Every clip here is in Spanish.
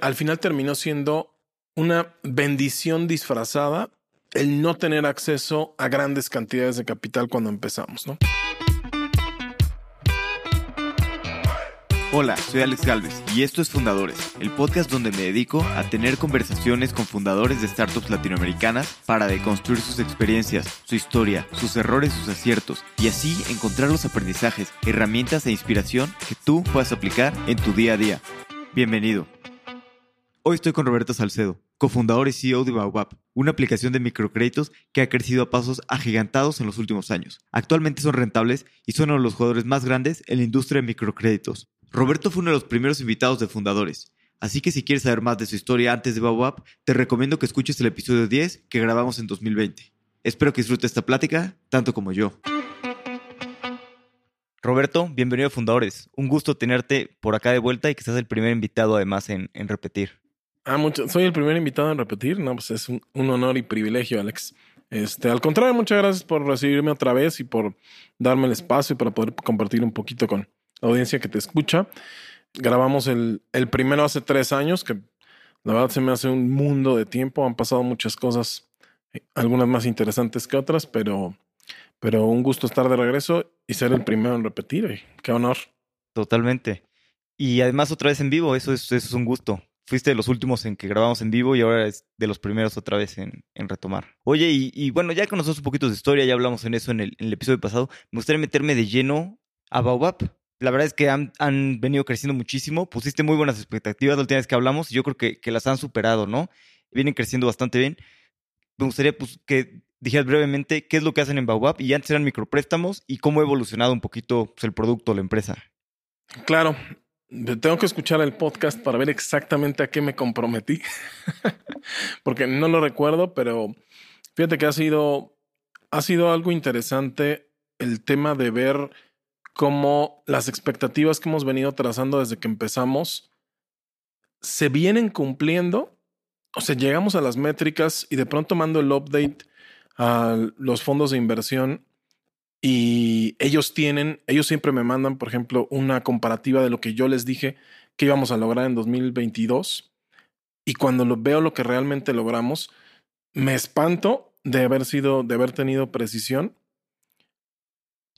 al final terminó siendo una bendición disfrazada el no tener acceso a grandes cantidades de capital cuando empezamos, ¿no? Hola, soy Alex Galvez y esto es Fundadores, el podcast donde me dedico a tener conversaciones con fundadores de startups latinoamericanas para deconstruir sus experiencias, su historia, sus errores, sus aciertos y así encontrar los aprendizajes, herramientas e inspiración que tú puedas aplicar en tu día a día. Bienvenido. Hoy estoy con Roberto Salcedo, cofundador y CEO de Baobab, una aplicación de microcréditos que ha crecido a pasos agigantados en los últimos años. Actualmente son rentables y son uno de los jugadores más grandes en la industria de microcréditos. Roberto fue uno de los primeros invitados de fundadores, así que si quieres saber más de su historia antes de Baobab, te recomiendo que escuches el episodio 10 que grabamos en 2020. Espero que disfrutes esta plática tanto como yo. Roberto, bienvenido a Fundadores. Un gusto tenerte por acá de vuelta y que seas el primer invitado además en, repetir. Ah, mucho. Soy el primer invitado en repetir. No, pues es un, honor y privilegio, Alex. Este, al contrario, muchas gracias por recibirme otra vez y por darme el espacio para poder compartir un poquito con, audiencia que te escucha. Grabamos el, el primero hace tres años, que la verdad se me hace un mundo de tiempo. Han pasado muchas cosas, eh, algunas más interesantes que otras, pero, pero un gusto estar de regreso y ser el primero en repetir. Qué honor. Totalmente. Y además otra vez en vivo, eso es, eso es un gusto. Fuiste de los últimos en que grabamos en vivo y ahora es de los primeros otra vez en, retomar. Oye, y, bueno, ya conocemos un poquito de historia, ya hablamos en eso en el, en episodio pasado. Me gustaría meterme de lleno a Baobab. La verdad es que han, venido creciendo muchísimo. Pusiste muy buenas expectativas la última vez que hablamos y yo creo que, que las han superado, ¿no? Vienen creciendo bastante bien. Me gustaría pues, que dijeras brevemente qué es lo que hacen en Baobab y antes eran micropréstamos y cómo ha evolucionado un poquito pues, el producto, la empresa. Claro, tengo que escuchar el podcast para ver exactamente a qué me comprometí, porque no lo recuerdo, pero fíjate que ha sido, ha sido algo interesante el tema de ver cómo las expectativas que hemos venido trazando desde que empezamos se vienen cumpliendo. O sea, llegamos a las métricas y de pronto mando el update a los fondos de inversión y ellos tienen, ellos siempre me mandan, por ejemplo, una comparativa de lo que yo les dije que íbamos a lograr en 2022. Y cuando lo veo lo que realmente logramos, me espanto de haber sido, de haber tenido precisión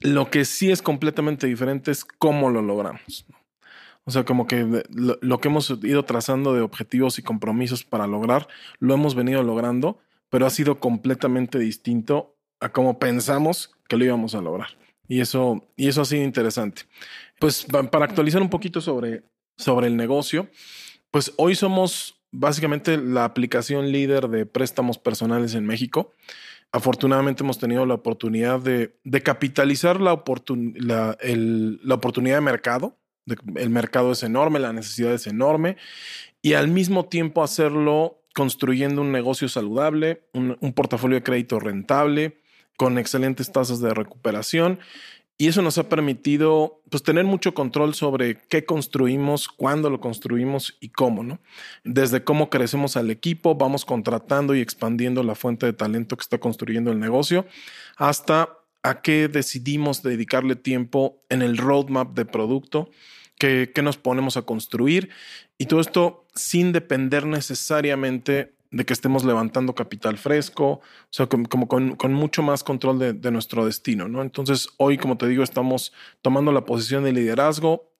lo que sí es completamente diferente es cómo lo logramos. O sea, como que lo, que hemos ido trazando de objetivos y compromisos para lograr, lo hemos venido logrando, pero ha sido completamente distinto a cómo pensamos que lo íbamos a lograr. Y eso, y eso ha sido interesante. Pues para actualizar un poquito sobre, sobre el negocio, pues hoy somos básicamente la aplicación líder de préstamos personales en México afortunadamente hemos tenido la oportunidad de, capitalizar la, la, oportunidad de mercado. el mercado es enorme, la necesidad es enorme y al mismo tiempo hacerlo construyendo un negocio saludable, un, un portafolio de crédito rentable, con excelentes tasas de recuperación y eso nos ha permitido pues, tener mucho control sobre qué construimos, cuándo lo construimos y cómo, ¿no? Desde cómo crecemos al equipo, vamos contratando y expandiendo la fuente de talento que está construyendo el negocio, hasta a qué decidimos dedicarle tiempo en el roadmap de producto, que, que nos ponemos a construir y todo esto sin depender necesariamente de que estemos levantando capital fresco, o sea, como, con, mucho más control de, nuestro destino, ¿no? Entonces, hoy, como te digo, estamos tomando la posición de liderazgo,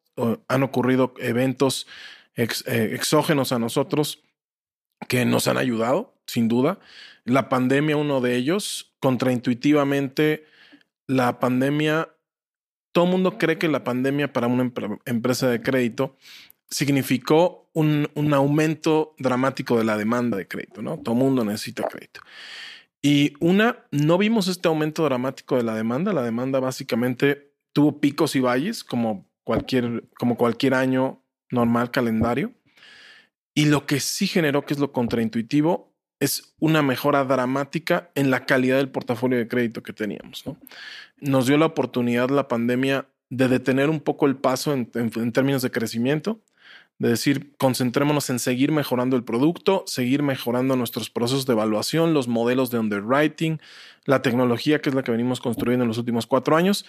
han ocurrido eventos eh, exógenos a nosotros que nos han ayudado, sin duda. La pandemia, uno de ellos, contraintuitivamente, la pandemia, todo el mundo cree que la pandemia para una empresa de crédito significó un, un, aumento dramático de la demanda de crédito, ¿no? Todo mundo necesita crédito. Y una, no vimos este aumento dramático de la demanda. La demanda básicamente tuvo picos y valles como cualquier, como cualquier año normal calendario. Y lo que sí generó, que es lo contraintuitivo, es una mejora dramática en la calidad del portafolio de crédito que teníamos. ¿no? Nos dio la oportunidad la pandemia de detener un poco el paso en términos de crecimiento de decir, concentrémonos en seguir mejorando el producto, seguir mejorando nuestros procesos de evaluación, los modelos de underwriting, la tecnología que es la que venimos construyendo en los últimos cuatro años,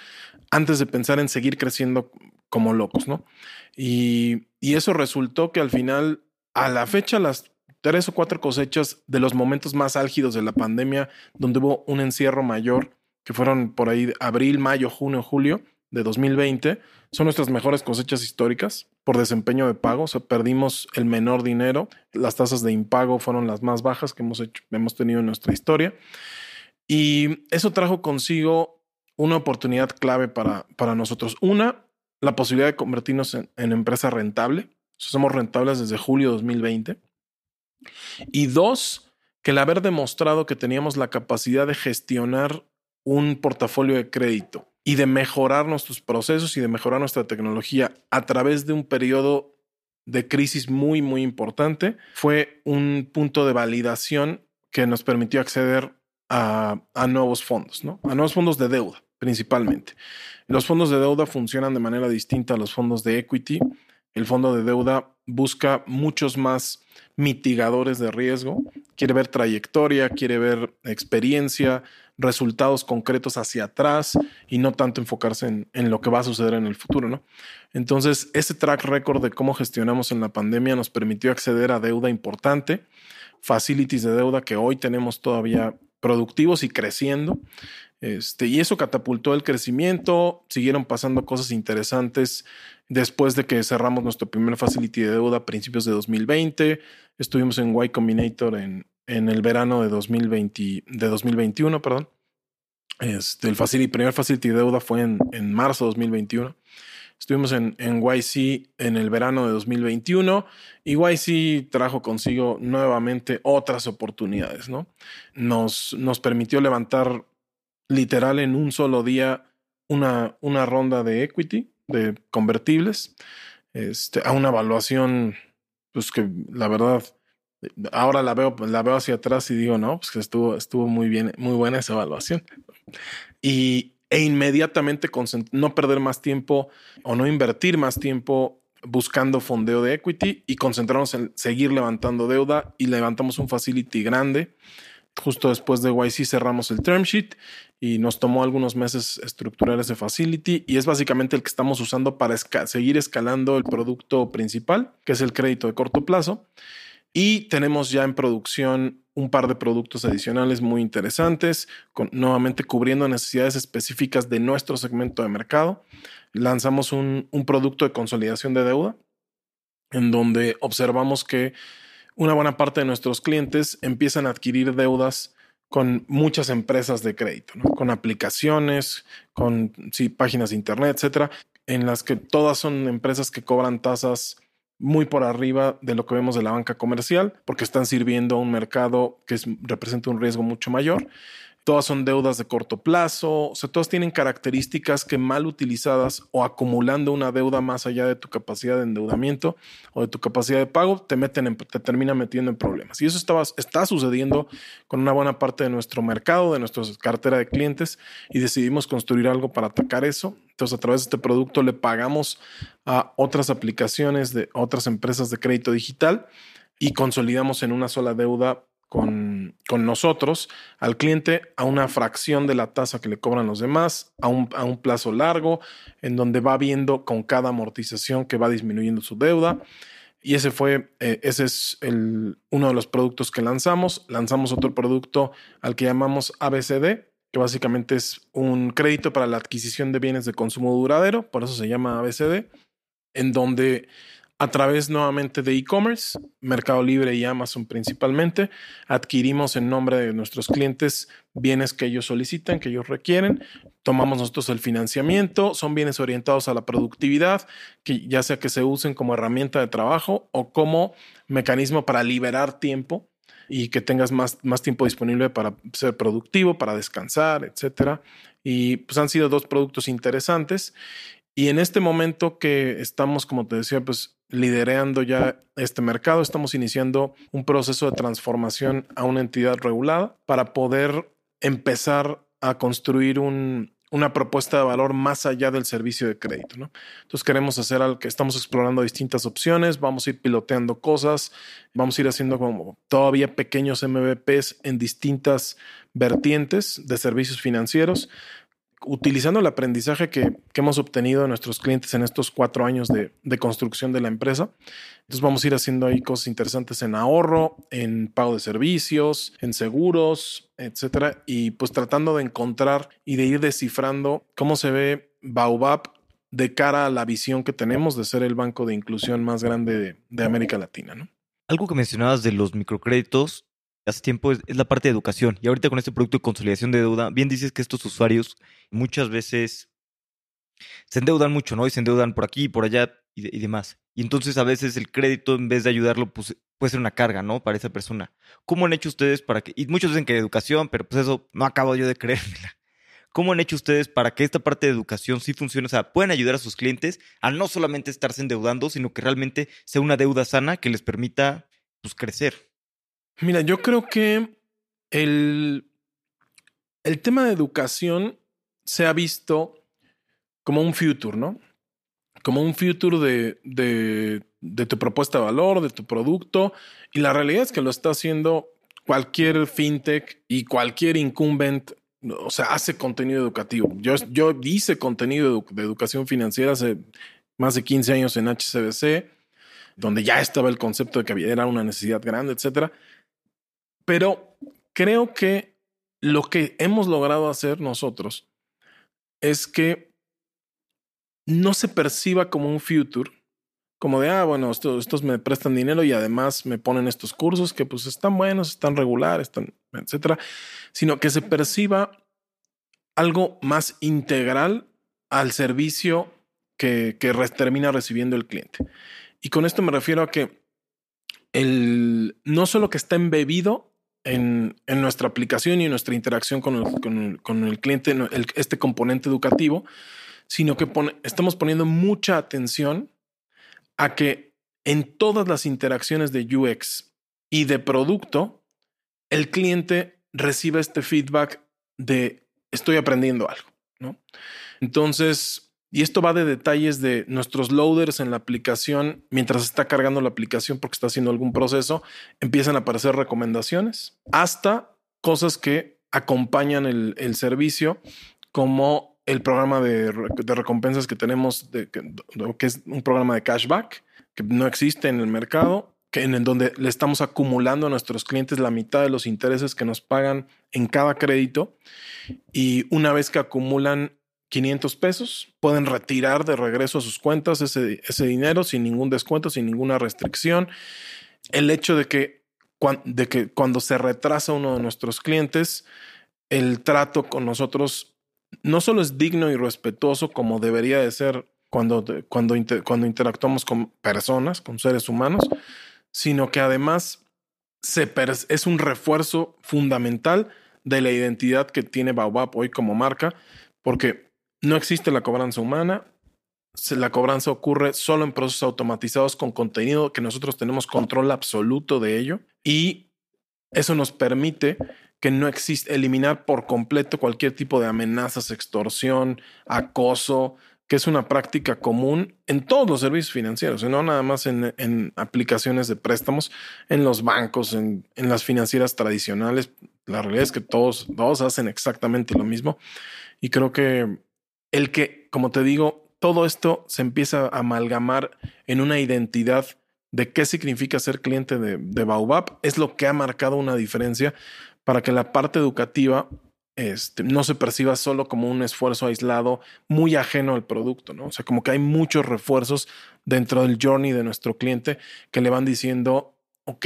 antes de pensar en seguir creciendo como locos, ¿no? Y, eso resultó que al final a la fecha las tres o cuatro cosechas de los momentos más álgidos de la pandemia, donde hubo un encierro mayor, que fueron por ahí abril, mayo, junio, julio de 2020, son nuestras mejores cosechas históricas por desempeño de pago. O sea, perdimos el menor dinero. Las tasas de impago fueron las más bajas que hemos, hecho, hemos tenido en nuestra historia. Y eso trajo consigo una oportunidad clave para, para nosotros. Una, la posibilidad de convertirnos en, empresa rentable. somos rentables desde julio de 2020. Y dos, que el haber demostrado que teníamos la capacidad de gestionar un portafolio de crédito y de mejorar nuestros procesos y de mejorar nuestra tecnología a través de un periodo de crisis muy, muy importante, fue un punto de validación que nos permitió acceder a, nuevos fondos, ¿no? A nuevos fondos de deuda, principalmente. Los fondos de deuda funcionan de manera distinta a los fondos de equity. El fondo de deuda busca muchos más mitigadores de riesgo, quiere ver trayectoria, quiere ver experiencia, resultados concretos hacia atrás y no tanto enfocarse en, en, lo que va a suceder en el futuro, ¿no? Entonces, ese track record de cómo gestionamos en la pandemia nos permitió acceder a deuda importante, facilities de deuda que hoy tenemos todavía productivos y creciendo. Este, y eso catapultó el crecimiento, siguieron pasando cosas interesantes después de que cerramos nuestro primer facility de deuda a principios de 2020. Estuvimos en Y Combinator en, en el verano de, 2020, de 2021, perdón. Este, el facility, primer facility de deuda fue en, en marzo de 2021. Estuvimos en, en, YC en el verano de 2021 y YC trajo consigo nuevamente otras oportunidades, ¿no? Nos, nos permitió levantar literal en un solo día una, una ronda de equity, de convertibles, este, a una evaluación, pues que la verdad, ahora la veo, la veo hacia atrás y digo, no, pues que estuvo, estuvo muy bien, muy buena esa evaluación. Y, e inmediatamente no perder más tiempo o no invertir más tiempo buscando fondeo de equity y concentrarnos en seguir levantando deuda y levantamos un facility grande justo después de YC cerramos el term sheet y nos tomó algunos meses estructurar ese facility y es básicamente el que estamos usando para seguir escalando el producto principal, que es el crédito de corto plazo. Y tenemos ya en producción un par de productos adicionales muy interesantes, con, nuevamente cubriendo necesidades específicas de nuestro segmento de mercado. Lanzamos un, un producto de consolidación de deuda, en donde observamos que una buena parte de nuestros clientes empiezan a adquirir deudas con muchas empresas de crédito, con aplicaciones, con sí, páginas de internet, etcétera, en las que todas son empresas que cobran tasas muy por arriba de lo que vemos de la banca comercial, porque están sirviendo a un mercado que representa un riesgo mucho mayor todas son deudas de corto plazo, o sea, todas tienen características que mal utilizadas o acumulando una deuda más allá de tu capacidad de endeudamiento o de tu capacidad de pago, te meten en, te termina metiendo en problemas. Y eso estaba, está sucediendo con una buena parte de nuestro mercado, de nuestra cartera de clientes, y decidimos construir algo para atacar eso. Entonces, a través de este producto le pagamos a otras aplicaciones de otras empresas de crédito digital y consolidamos en una sola deuda con, con, nosotros al cliente a una fracción de la tasa que le cobran los demás, a un, a un plazo largo, en donde va viendo con cada amortización que va disminuyendo su deuda. Y ese fue, eh, ese es el, uno de los productos que lanzamos. Lanzamos otro producto al que llamamos ABCD, que básicamente es un crédito para la adquisición de bienes de consumo duradero, por eso se llama ABCD, en donde a través nuevamente de e-commerce, Mercado Libre y Amazon principalmente, adquirimos en nombre de nuestros clientes bienes que ellos solicitan, que ellos requieren, tomamos nosotros el financiamiento, son bienes orientados a la productividad, que ya sea que se usen como herramienta de trabajo o como mecanismo para liberar tiempo y que tengas más, más tiempo disponible para ser productivo, para descansar, etcétera. Y pues han sido dos productos interesantes. Y en este momento que estamos, como te decía, pues liderando ya este mercado, estamos iniciando un proceso de transformación a una entidad regulada para poder empezar a construir una propuesta de valor más allá del servicio de crédito. ¿no? Entonces queremos hacer algo que estamos explorando distintas opciones, vamos a ir piloteando cosas, vamos a ir haciendo como todavía pequeños MVPs en distintas vertientes de servicios financieros utilizando el aprendizaje que, hemos obtenido de nuestros clientes en estos cuatro años de, de, construcción de la empresa. Entonces vamos a ir haciendo ahí cosas interesantes en ahorro, en pago de servicios, en seguros, etcétera. Y pues tratando de encontrar y de ir descifrando cómo se ve Baobab de cara a la visión que tenemos de ser el banco de inclusión más grande de, América Latina. ¿no? Algo que mencionabas de los microcréditos hace tiempo es, la parte de educación. Y ahorita con este producto de consolidación de deuda, bien dices que estos usuarios muchas veces se endeudan mucho, ¿no? Y se endeudan por aquí, por allá y, demás. Y entonces a veces el crédito, en vez de ayudarlo, pues puede ser una carga, ¿no? Para esa persona. ¿Cómo han hecho ustedes para que, y muchos dicen que educación, pero pues eso no acabo yo de creérmela. ¿Cómo han hecho ustedes para que esta parte de educación sí funcione? O sea, pueden ayudar a sus clientes a no solamente estarse endeudando, sino que realmente sea una deuda sana que les permita pues, crecer. Mira, yo creo que el, el tema de educación se ha visto como un future, ¿no? Como un future de, de, tu propuesta de valor, de tu producto. Y la realidad es que lo está haciendo cualquier fintech y cualquier incumbent o sea, hace contenido educativo. Yo, yo hice contenido de educación financiera hace más de 15 años en HCBC, donde ya estaba el concepto de que era una necesidad grande, etcétera. Pero creo que lo que hemos logrado hacer nosotros es que no se perciba como un future, como de, ah, bueno, estos, me prestan dinero y además me ponen estos cursos que pues están buenos, están regulares, están, etcétera, sino que se perciba algo más integral al servicio que, que termina recibiendo el cliente. Y con esto me refiero a que el, no solo que está embebido en, nuestra aplicación y en nuestra interacción con el, con el, con el cliente, este componente educativo, sino que estamos poniendo mucha atención a que en todas las interacciones de UX y de producto, el cliente reciba este feedback de estoy aprendiendo algo, ¿no? Entonces, y esto va de detalles de nuestros loaders en la aplicación, mientras está cargando la aplicación porque está haciendo algún proceso, empiezan a aparecer recomendaciones, hasta cosas que acompañan el, servicio, como el programa de, recompensas que tenemos, de, que es un programa de cashback, que no existe en el mercado, que en donde le estamos acumulando a nuestros clientes la mitad de los intereses que nos pagan en cada crédito. Y una vez que acumulan 500 pesos, pueden retirar de regreso a sus cuentas ese, ese dinero sin ningún descuento, sin ninguna restricción. El hecho de que, de que cuando se retrasa uno de nuestros clientes, el trato con nosotros no solo es digno y respetuoso como debería de ser cuando, cuando, cuando interactuamos con personas, con seres humanos, sino que además se es un refuerzo fundamental de la identidad que tiene Baobab hoy como marca, porque no existe la cobranza humana, la cobranza ocurre solo en procesos automatizados con contenido que nosotros tenemos control absoluto de ello y eso nos permite que no existe eliminar por completo cualquier tipo de amenazas, extorsión, acoso, que es una práctica común en todos los servicios financieros, y no nada más en, aplicaciones de préstamos, en los bancos, en, en, las financieras tradicionales. La realidad es que todos, todos hacen exactamente lo mismo. Y creo que el que, como te digo, todo esto se empieza a amalgamar en una identidad de qué significa ser cliente de, de Baobab es lo que ha marcado una diferencia para que la parte educativa este, no se perciba solo como un esfuerzo aislado, muy ajeno al producto, ¿no? O sea, como que hay muchos refuerzos dentro del journey de nuestro cliente que le van diciendo, ok,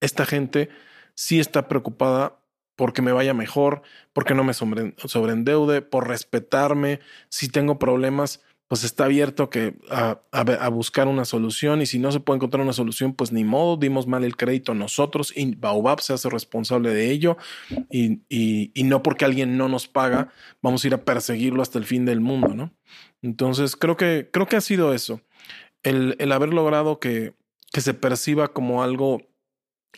esta gente sí está preocupada porque me vaya mejor, porque no me sobreendeude, por respetarme, si tengo problemas, pues está abierto que a, buscar una solución y si no se puede encontrar una solución, pues ni modo, dimos mal el crédito nosotros y Baobab se hace responsable de ello y, y, no porque alguien no nos paga, vamos a ir a perseguirlo hasta el fin del mundo, ¿no? Entonces creo que, creo que ha sido eso, el, el haber logrado que, que se perciba como algo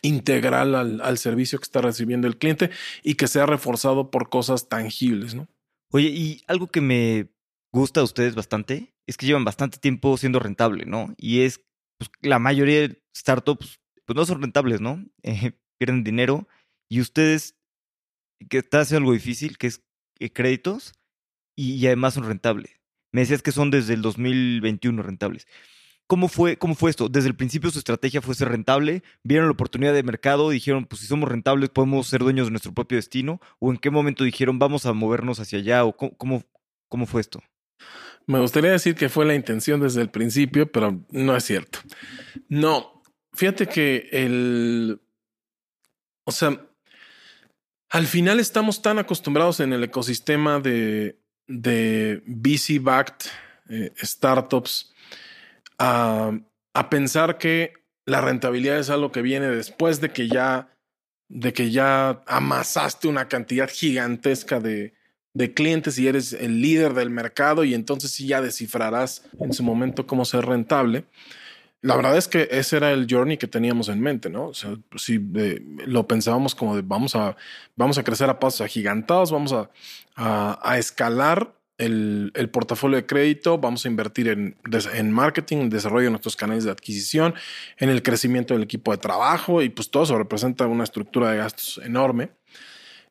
integral al, al servicio que está recibiendo el cliente y que sea reforzado por cosas tangibles, ¿no? Oye, y algo que me gusta a ustedes bastante es que llevan bastante tiempo siendo rentable, ¿no? Y es, pues, la mayoría de startups, pues no son rentables, ¿no? Eh, pierden dinero y ustedes, que está haciendo algo difícil, que es eh, créditos, y, además son rentables. Me decías que son desde el 2021 rentables. ¿Cómo fue, ¿Cómo fue esto? Desde el principio su estrategia fue ser rentable, vieron la oportunidad de mercado, dijeron, pues si somos rentables podemos ser dueños de nuestro propio destino, o en qué momento dijeron, vamos a movernos hacia allá, o cómo, cómo, fue esto? Me gustaría decir que fue la intención desde el principio, pero no es cierto. No, fíjate que el, o sea, al final estamos tan acostumbrados en el ecosistema de, de VC-backed eh, startups a, pensar que la rentabilidad es algo que viene después de que ya, de que ya amasaste una cantidad gigantesca de, de clientes y eres el líder del mercado y entonces sí ya descifrarás en su momento cómo ser rentable. La verdad es que ese era el journey que teníamos en mente, ¿no? O sea, si lo pensábamos como de vamos a, vamos a crecer a pasos agigantados, vamos a, a escalar el, portafolio de crédito, vamos a invertir en, en marketing, en desarrollo de nuestros canales de adquisición, en el crecimiento del equipo de trabajo y pues todo eso representa una estructura de gastos enorme.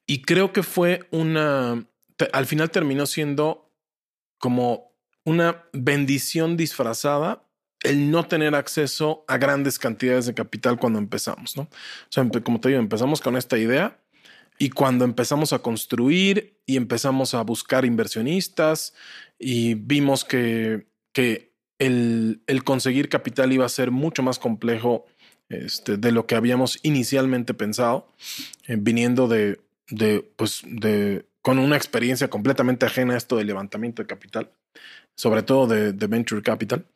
Y creo que fue una, al final terminó siendo como una bendición disfrazada el no tener acceso a grandes cantidades de capital cuando empezamos, ¿no? O sea, como te digo, empezamos con esta idea y cuando empezamos a construir y empezamos a buscar inversionistas y vimos que, que el, conseguir capital iba a ser mucho más complejo este, de lo que habíamos inicialmente pensado, eh, viniendo de, de, pues, de, con una experiencia completamente ajena a esto del levantamiento de capital sobre todo de, venture capital.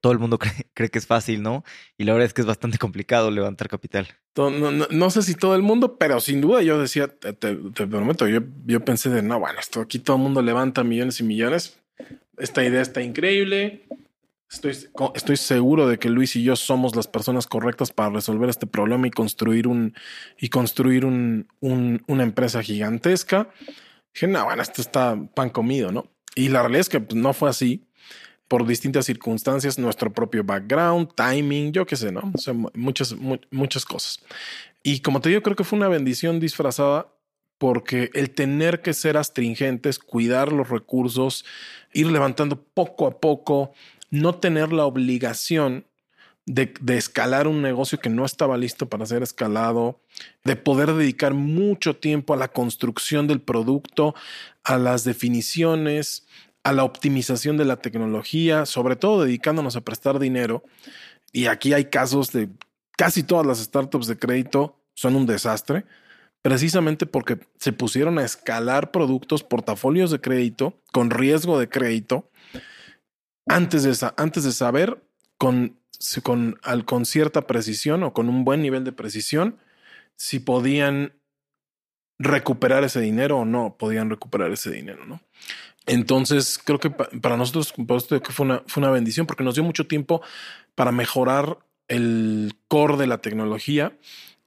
Todo el mundo cree, que es fácil, ¿no? Y la verdad es que es bastante complicado levantar capital. No, sé si todo el mundo, pero sin duda yo decía, te, prometo, yo, yo pensé de, no, bueno, esto aquí todo el mundo levanta millones y millones. Esta idea está increíble. Estoy, estoy seguro de que Luis y yo somos las personas correctas para resolver este problema y construir un y construir un, una empresa gigantesca. Dije, no, bueno, esto está pan comido, ¿no? Y la realidad es que pues, no fue así por distintas circunstancias, nuestro propio background, timing, yo qué sé, ¿no? Muchas, muchas cosas. Y como te digo, creo que fue una bendición disfrazada porque el tener que ser astringentes, cuidar los recursos, ir levantando poco a poco, no tener la obligación de, escalar un negocio que no estaba listo para ser escalado, de poder dedicar mucho tiempo a la construcción del producto, a las definiciones, a la optimización de la tecnología, sobre todo dedicándonos a prestar dinero. Y aquí hay casos de casi todas las startups de crédito son un desastre, precisamente porque se pusieron a escalar productos, portafolios de crédito con riesgo de crédito antes de, antes de saber con, con, al, con cierta precisión o con un buen nivel de precisión si podían recuperar ese dinero o no podían recuperar ese dinero, ¿no? Entonces, creo que para nosotros que fue una, fue una bendición porque nos dio mucho tiempo para mejorar el core de la tecnología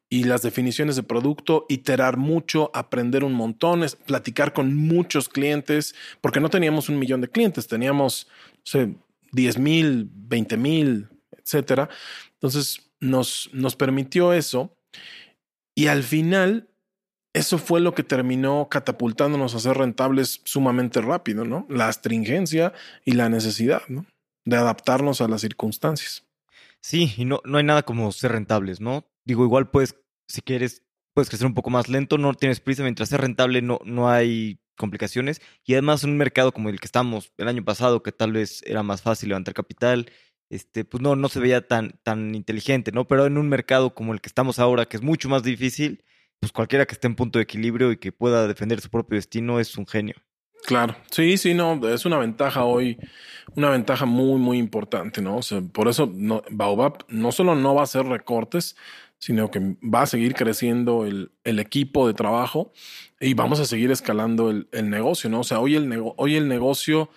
y las definiciones de producto, iterar mucho, aprender un montón, platicar con muchos clientes, porque no teníamos un millón de clientes, teníamos no 10 mil, 20 mil, etcétera. Entonces, nos, nos permitió eso. Y al final eso fue lo que terminó catapultándonos a ser rentables sumamente rápido, ¿no? La astringencia y la necesidad, ¿no? De adaptarnos a las circunstancias. Sí, y no, no hay nada como ser rentables, ¿no? Digo, igual puedes, si quieres, puedes crecer un poco más lento, no tienes prisa, mientras ser rentable no, no hay complicaciones. Y además un mercado como el que estamos el año pasado, que tal vez era más fácil levantar capital, este, pues no, no se veía tan, tan inteligente, ¿no? Pero en un mercado como el que estamos ahora, que es mucho más difícil, pues cualquiera que esté en punto de equilibrio y que pueda defender su propio destino es un genio. Claro, sí, sí, no, es una ventaja hoy, una ventaja muy, muy importante, ¿no? O sea, por eso no, Baobab no solo no va a hacer recortes, sino que va a seguir creciendo el, el equipo de trabajo y vamos a seguir escalando el, el negocio, ¿no? O sea, hoy el, hoy el negocio,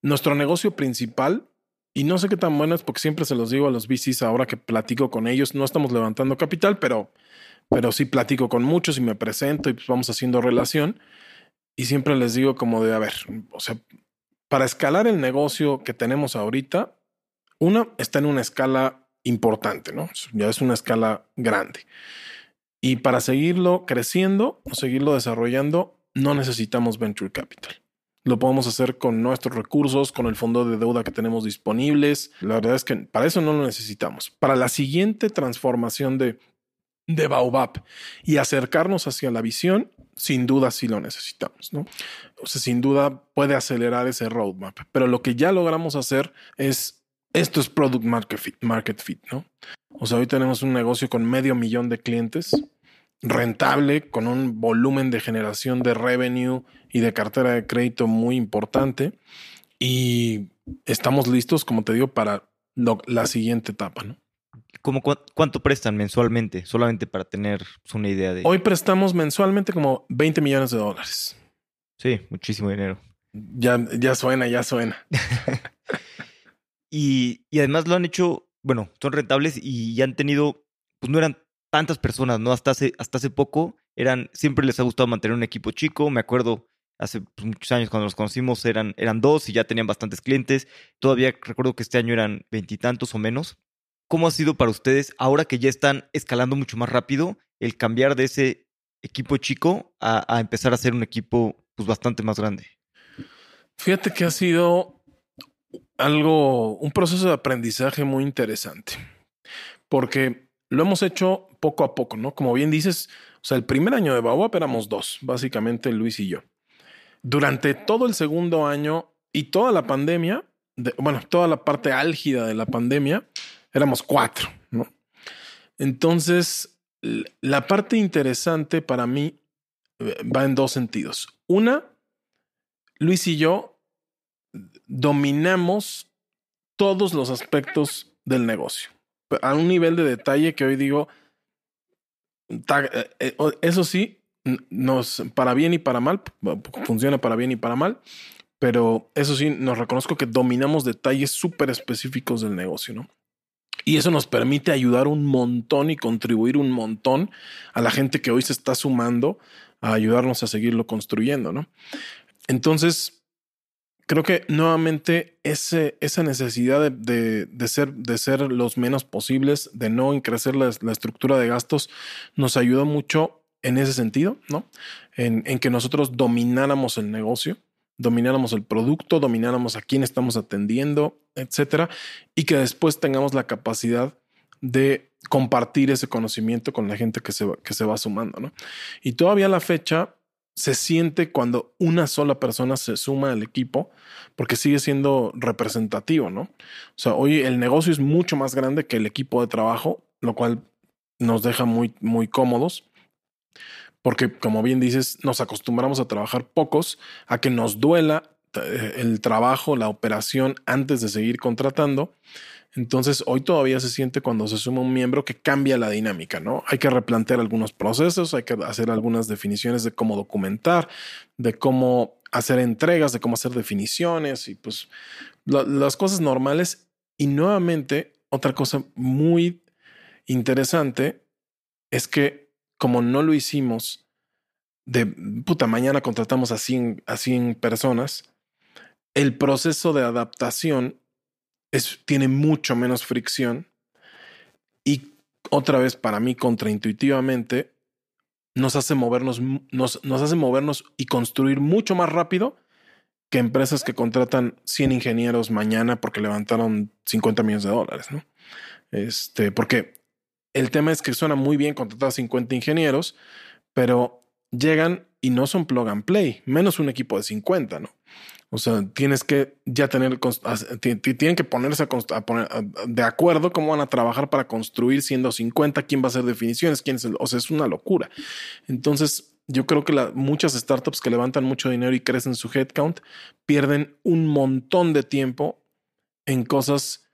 nuestro negocio principal, y no sé qué tan bueno es porque siempre se los digo a los VCs ahora que platico con ellos, no estamos levantando capital, pero pero sí platico con muchos y me presento y pues vamos haciendo relación. Y siempre les digo como de, a ver, o sea, para escalar el negocio que tenemos ahorita, una está en una escala importante, ¿no? Ya es una escala grande. Y para seguirlo creciendo o seguirlo desarrollando, no necesitamos venture capital. Lo podemos hacer con nuestros recursos, con el fondo de deuda que tenemos disponibles. La verdad es que para eso no lo necesitamos. Para la siguiente transformación de, de Baobab y acercarnos hacia la visión, sin duda sí lo necesitamos, ¿no? O sea, sin duda puede acelerar ese roadmap. Pero lo que ya logramos hacer es, esto es product market fit, market fit ¿no? O sea, hoy tenemos un negocio con medio millón de clientes rentable, con un volumen de generación de revenue y de cartera de crédito muy importante. Y estamos listos, como te digo, para la siguiente etapa, ¿no? ¿Cómo ¿Cuánto prestan mensualmente? Solamente para tener una idea de... Hoy prestamos mensualmente como 20 millones de dólares. Sí, muchísimo dinero. Ya, ya suena, ya suena. y, y además lo han hecho, bueno, son rentables y ya han tenido, pues no eran tantas personas, ¿no? Hasta hace, hasta hace poco eran, siempre les ha gustado mantener un equipo chico. Me acuerdo hace pues, muchos años cuando los conocimos eran, eran dos y ya tenían bastantes clientes. Todavía recuerdo que este año eran veintitantos o menos. ¿Cómo ha sido para ustedes ahora que ya están escalando mucho más rápido el cambiar de ese equipo chico a, a empezar a ser un equipo pues bastante más grande? Fíjate que ha sido algo, un proceso de aprendizaje muy interesante, porque lo hemos hecho poco a poco, ¿no? Como bien dices, o sea, el primer año de Baobab éramos dos, básicamente Luis y yo. Durante todo el segundo año y toda la pandemia, bueno, toda la parte álgida de la pandemia, éramos cuatro, ¿no? Entonces, la parte interesante para mí eh, va en dos sentidos. Una, Luis y yo dominamos todos los aspectos del negocio a un nivel de detalle que hoy digo, eh, eh, eso sí, nos, para bien y para mal, funciona para bien y para mal, pero eso sí, nos reconozco que dominamos detalles súper específicos del negocio, ¿no? Y eso nos permite ayudar un montón y contribuir un montón a la gente que hoy se está sumando a ayudarnos a seguirlo construyendo, ¿no? Entonces, creo que nuevamente ese, esa necesidad de, de, ser, de ser los menos posibles, de no increcer la, la, estructura de gastos, nos ayudó mucho en ese sentido, ¿no? En, en, que nosotros domináramos el negocio, domináramos el producto, domináramos a quién estamos atendiendo, etcétera, y que después tengamos la capacidad de compartir ese conocimiento con la gente que se, que se va sumando, ¿no? Y todavía a la fecha, se siente cuando una sola persona se suma al equipo, porque sigue siendo representativo, ¿no? O sea, hoy el negocio es mucho más grande que el equipo de trabajo, lo cual nos deja muy, muy cómodos, porque como bien dices, nos acostumbramos a trabajar pocos, a que nos duela eh, el trabajo, la operación antes de seguir contratando. Entonces, hoy todavía se siente cuando se suma un miembro que cambia la dinámica, ¿no? Hay que replantear algunos procesos, hay que hacer algunas definiciones de cómo documentar, de cómo hacer entregas, de cómo hacer definiciones y pues las cosas normales. Y nuevamente, otra cosa muy interesante es que como no lo hicimos de puta mañana contratamos a 100, a 100 personas, el proceso de adaptación es, tiene mucho menos fricción y otra vez para mí contraintuitivamente nos hace movernos, nos, nos hace movernos y construir mucho más rápido que empresas que contratan 100 ingenieros mañana porque levantaron 50 millones de dólares, ¿no? Este, porque el tema es que suena muy bien contratar 50 ingenieros, pero llegan y no son plug and play, menos un equipo de 50, ¿no? O sea, tienes que ya tener, tienen que ponerse a, poner de acuerdo cómo van a trabajar para construir siendo 50, quién va a hacer definiciones, quién es el, o sea, es una locura. Entonces, yo creo que muchas startups que levantan mucho dinero y crecen su headcount pierden un montón de tiempo en cosas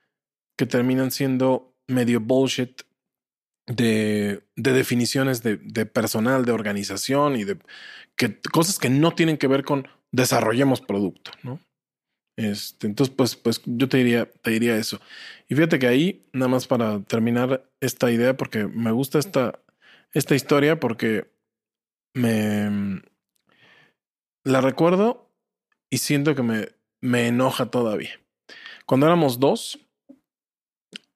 que terminan siendo medio bullshit de, de definiciones de, de, personal, de organización y de que, cosas que no tienen que ver con desarrollemos producto, ¿no? Este, entonces, pues, pues yo te diría, te diría eso. Y fíjate que ahí, nada más para terminar esta idea, porque me gusta esta, esta historia, porque me la recuerdo y siento que me, me enoja todavía. Cuando éramos dos,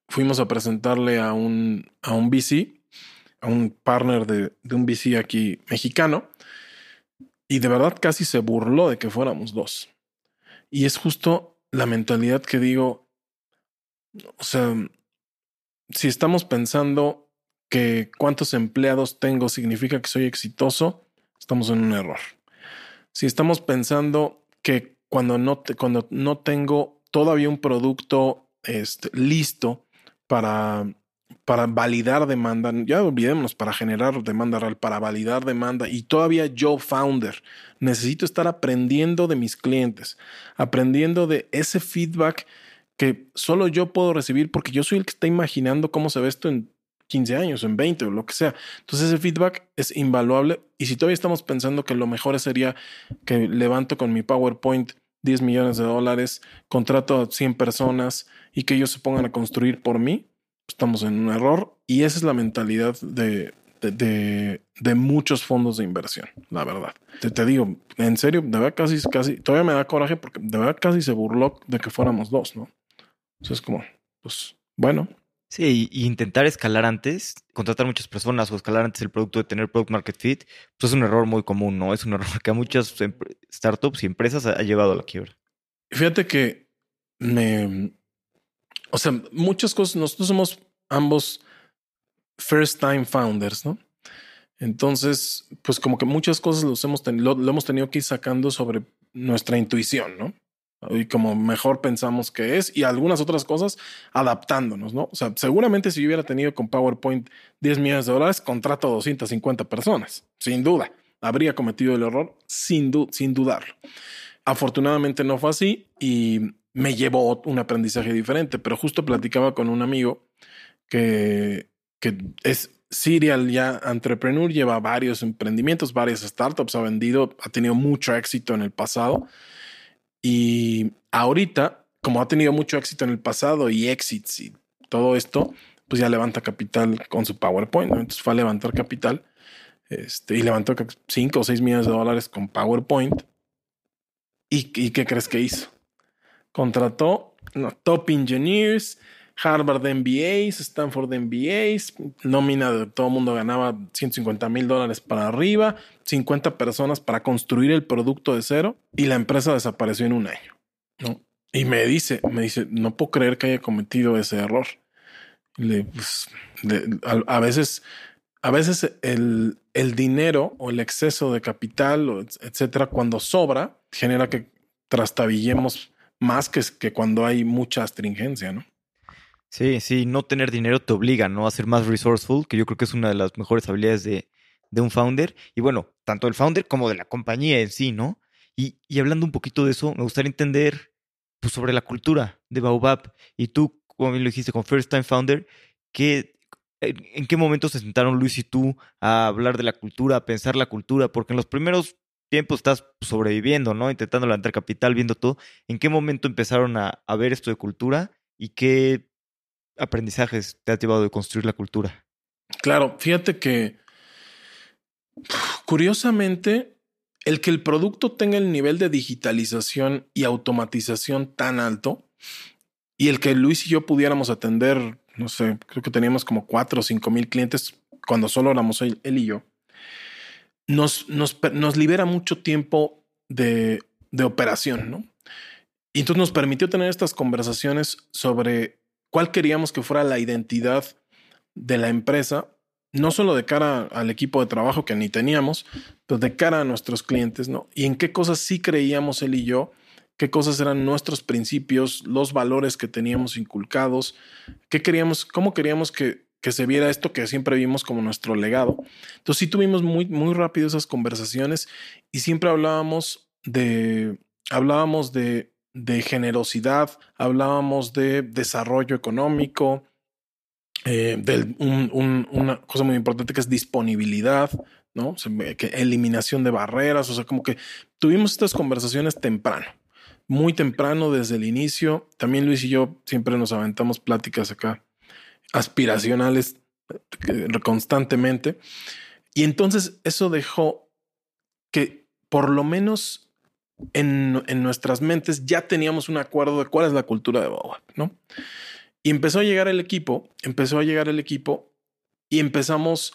fuimos a presentarle a un, a un VC, a un partner de, de un VC aquí mexicano, y de verdad casi se burló de que fuéramos dos. Y es justo la mentalidad que digo, o sea, si estamos pensando que cuántos empleados tengo significa que soy exitoso, estamos en un error. Si estamos pensando que cuando no, cuando no tengo todavía un producto este, listo para, para validar demanda, ya olvidémonos, para generar demanda real, para validar demanda y todavía yo, founder, necesito estar aprendiendo de mis clientes, aprendiendo de ese feedback que solo yo puedo recibir porque yo soy el que está imaginando cómo se ve esto en 15 años, en 20 o lo que sea. Entonces ese feedback es invaluable y si todavía estamos pensando que lo mejor sería que levanto con mi PowerPoint 10 millones de dólares, contrato a 100 personas y que ellos se pongan a construir por mí, estamos en un error y esa es la mentalidad de, de, de, muchos fondos de inversión, la verdad. Te, te, digo, en serio, de verdad casi, casi, todavía me da coraje porque de verdad casi se burló de que fuéramos dos, ¿no? Entonces, como, pues, bueno. Sí, y intentar escalar antes, contratar muchas personas o escalar antes el producto de tener product market fit, pues es un error muy común, ¿no? Es un error que a muchas startups y empresas ha llevado a la quiebra. Fíjate que me, o sea, muchas cosas, nosotros somos ambos first time founders, ¿no? Entonces, pues como que muchas cosas los hemos lo, lo hemos tenido que ir sacando sobre nuestra intuición, ¿no? Y como mejor pensamos que es y algunas otras cosas adaptándonos, ¿no? O sea, seguramente si yo hubiera tenido con PowerPoint 10 millones de dólares, contrato a 250 personas, sin duda. Habría cometido el error sin, sin dudarlo. Afortunadamente no fue así y me llevó un aprendizaje diferente, pero justo platicaba con un amigo que, que es serial ya entrepreneur, lleva varios emprendimientos, varias startups, ha vendido, ha tenido mucho éxito en el pasado y ahorita, como ha tenido mucho éxito en el pasado y exits y todo esto, pues ya levanta capital con su PowerPoint. Entonces fue a levantar capital este, y levantó 5 o 6 millones de dólares con PowerPoint. ¿Y, ¿Y, qué crees que hizo? Contrató top engineers, Harvard MBAs, Stanford MBAs, nómina de todo el mundo ganaba 150 mil dólares para arriba, 50 personas para construir el producto de cero y la empresa desapareció en un año. ¿no? Y me dice, me dice, no puedo creer que haya cometido ese error. Pues, a, veces, a veces el, el dinero o el exceso de capital, etcétera, cuando sobra, genera que trastabillemos más que, que cuando hay mucha astringencia, ¿no? Sí, sí, no tener dinero te obliga, ¿no? A ser más resourceful, que yo creo que es una de las mejores habilidades de, de un founder. Y bueno, tanto del founder como de la compañía en sí, ¿no? Y, y hablando un poquito de eso, me gustaría entender pues, sobre la cultura de Baobab. Y tú, como bien lo dijiste, con First Time Founder, ¿qué, ¿en qué momento se sentaron Luis y tú a hablar de la cultura, a pensar la cultura? Porque en los primeros tiempos estás sobreviviendo, ¿no? Intentando levantar capital, viendo todo. ¿En qué momento empezaron a, a ver esto de cultura y qué aprendizajes te ha llevado de construir la cultura? Claro, fíjate que curiosamente el que el producto tenga el nivel de digitalización y automatización tan alto y el que Luis y yo pudiéramos atender, no sé, creo que teníamos como cuatro o cinco mil clientes cuando solo éramos él, y yo, nos, nos, nos libera mucho tiempo de, de operación, ¿no? Y entonces nos permitió tener estas conversaciones sobre cuál queríamos que fuera la identidad de la empresa, no solo de cara al equipo de trabajo que ni teníamos, pero de cara a nuestros clientes, ¿no? Y en qué cosas sí creíamos él y yo, qué cosas eran nuestros principios, los valores que teníamos inculcados, qué queríamos, cómo queríamos que, que se viera esto que siempre vimos como nuestro legado. Entonces sí tuvimos muy, muy rápido esas conversaciones y siempre hablábamos de, hablábamos de de generosidad, hablábamos de desarrollo económico, eh, de una cosa muy importante que es disponibilidad, ¿no? eliminación de barreras, o sea, como que tuvimos estas conversaciones temprano, muy temprano desde el inicio. También Luis y yo siempre nos aventamos pláticas acá aspiracionales eh, constantemente. Y entonces eso dejó que por lo menos en, nuestras mentes ya teníamos un acuerdo de cuál es la cultura de Baobab, ¿no? Y empezó a llegar el equipo, empezó a llegar el equipo y empezamos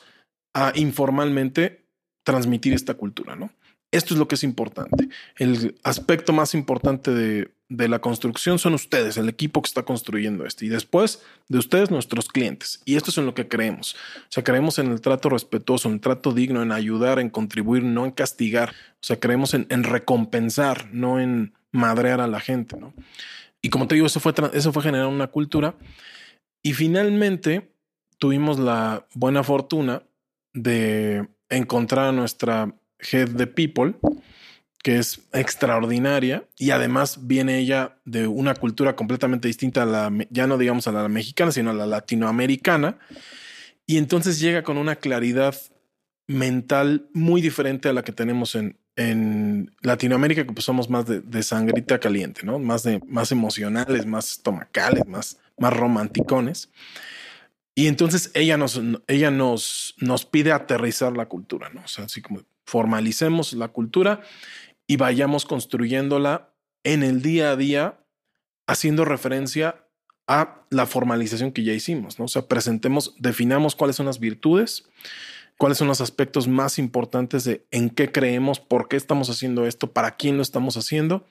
a informalmente transmitir esta cultura, ¿no? esto es lo que es importante. El aspecto más importante de, de la construcción son ustedes, el equipo que está construyendo esto. Y después de ustedes, nuestros clientes. Y esto es en lo que creemos. O sea, creemos en el trato respetuoso, en el trato digno, en ayudar, en contribuir, no en castigar. O sea, creemos en, en recompensar, no en madrear a la gente. Y como te digo, eso fue, eso fue generar una cultura. Y finalmente tuvimos la buena fortuna de encontrar a nuestra head de people que es extraordinaria y además viene ella de una cultura completamente distinta a la, ya no digamos a la mexicana, sino a la latinoamericana. Y entonces llega con una claridad mental muy diferente a la que tenemos en, en Latinoamérica, que pues somos más de, sangrita caliente, ¿no? Más de, más emocionales, más estomacales, más, más romanticones. Y entonces ella nos, ella nos, nos pide aterrizar la cultura, ¿no? O sea, así como formalicemos la cultura y vayamos construyéndola en el día a día, haciendo referencia a la formalización que ya hicimos, ¿no? O sea, presentemos, definamos cuáles son las virtudes, cuáles son los aspectos más importantes de en qué creemos, por qué estamos haciendo esto, para quién lo estamos haciendo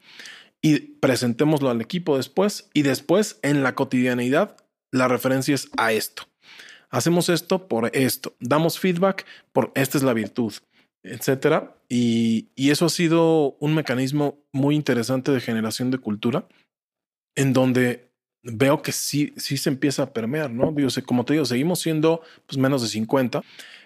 y presentémoslo al equipo después y después en la cotidianidad la referencia es a esto. Hacemos esto por esto, damos feedback por esta es la virtud etcétera. Y, eso ha sido un mecanismo muy interesante de generación de cultura, en donde veo que sí, sí se empieza a permear, ¿no? Digo, como te digo, seguimos siendo pues, menos de 50,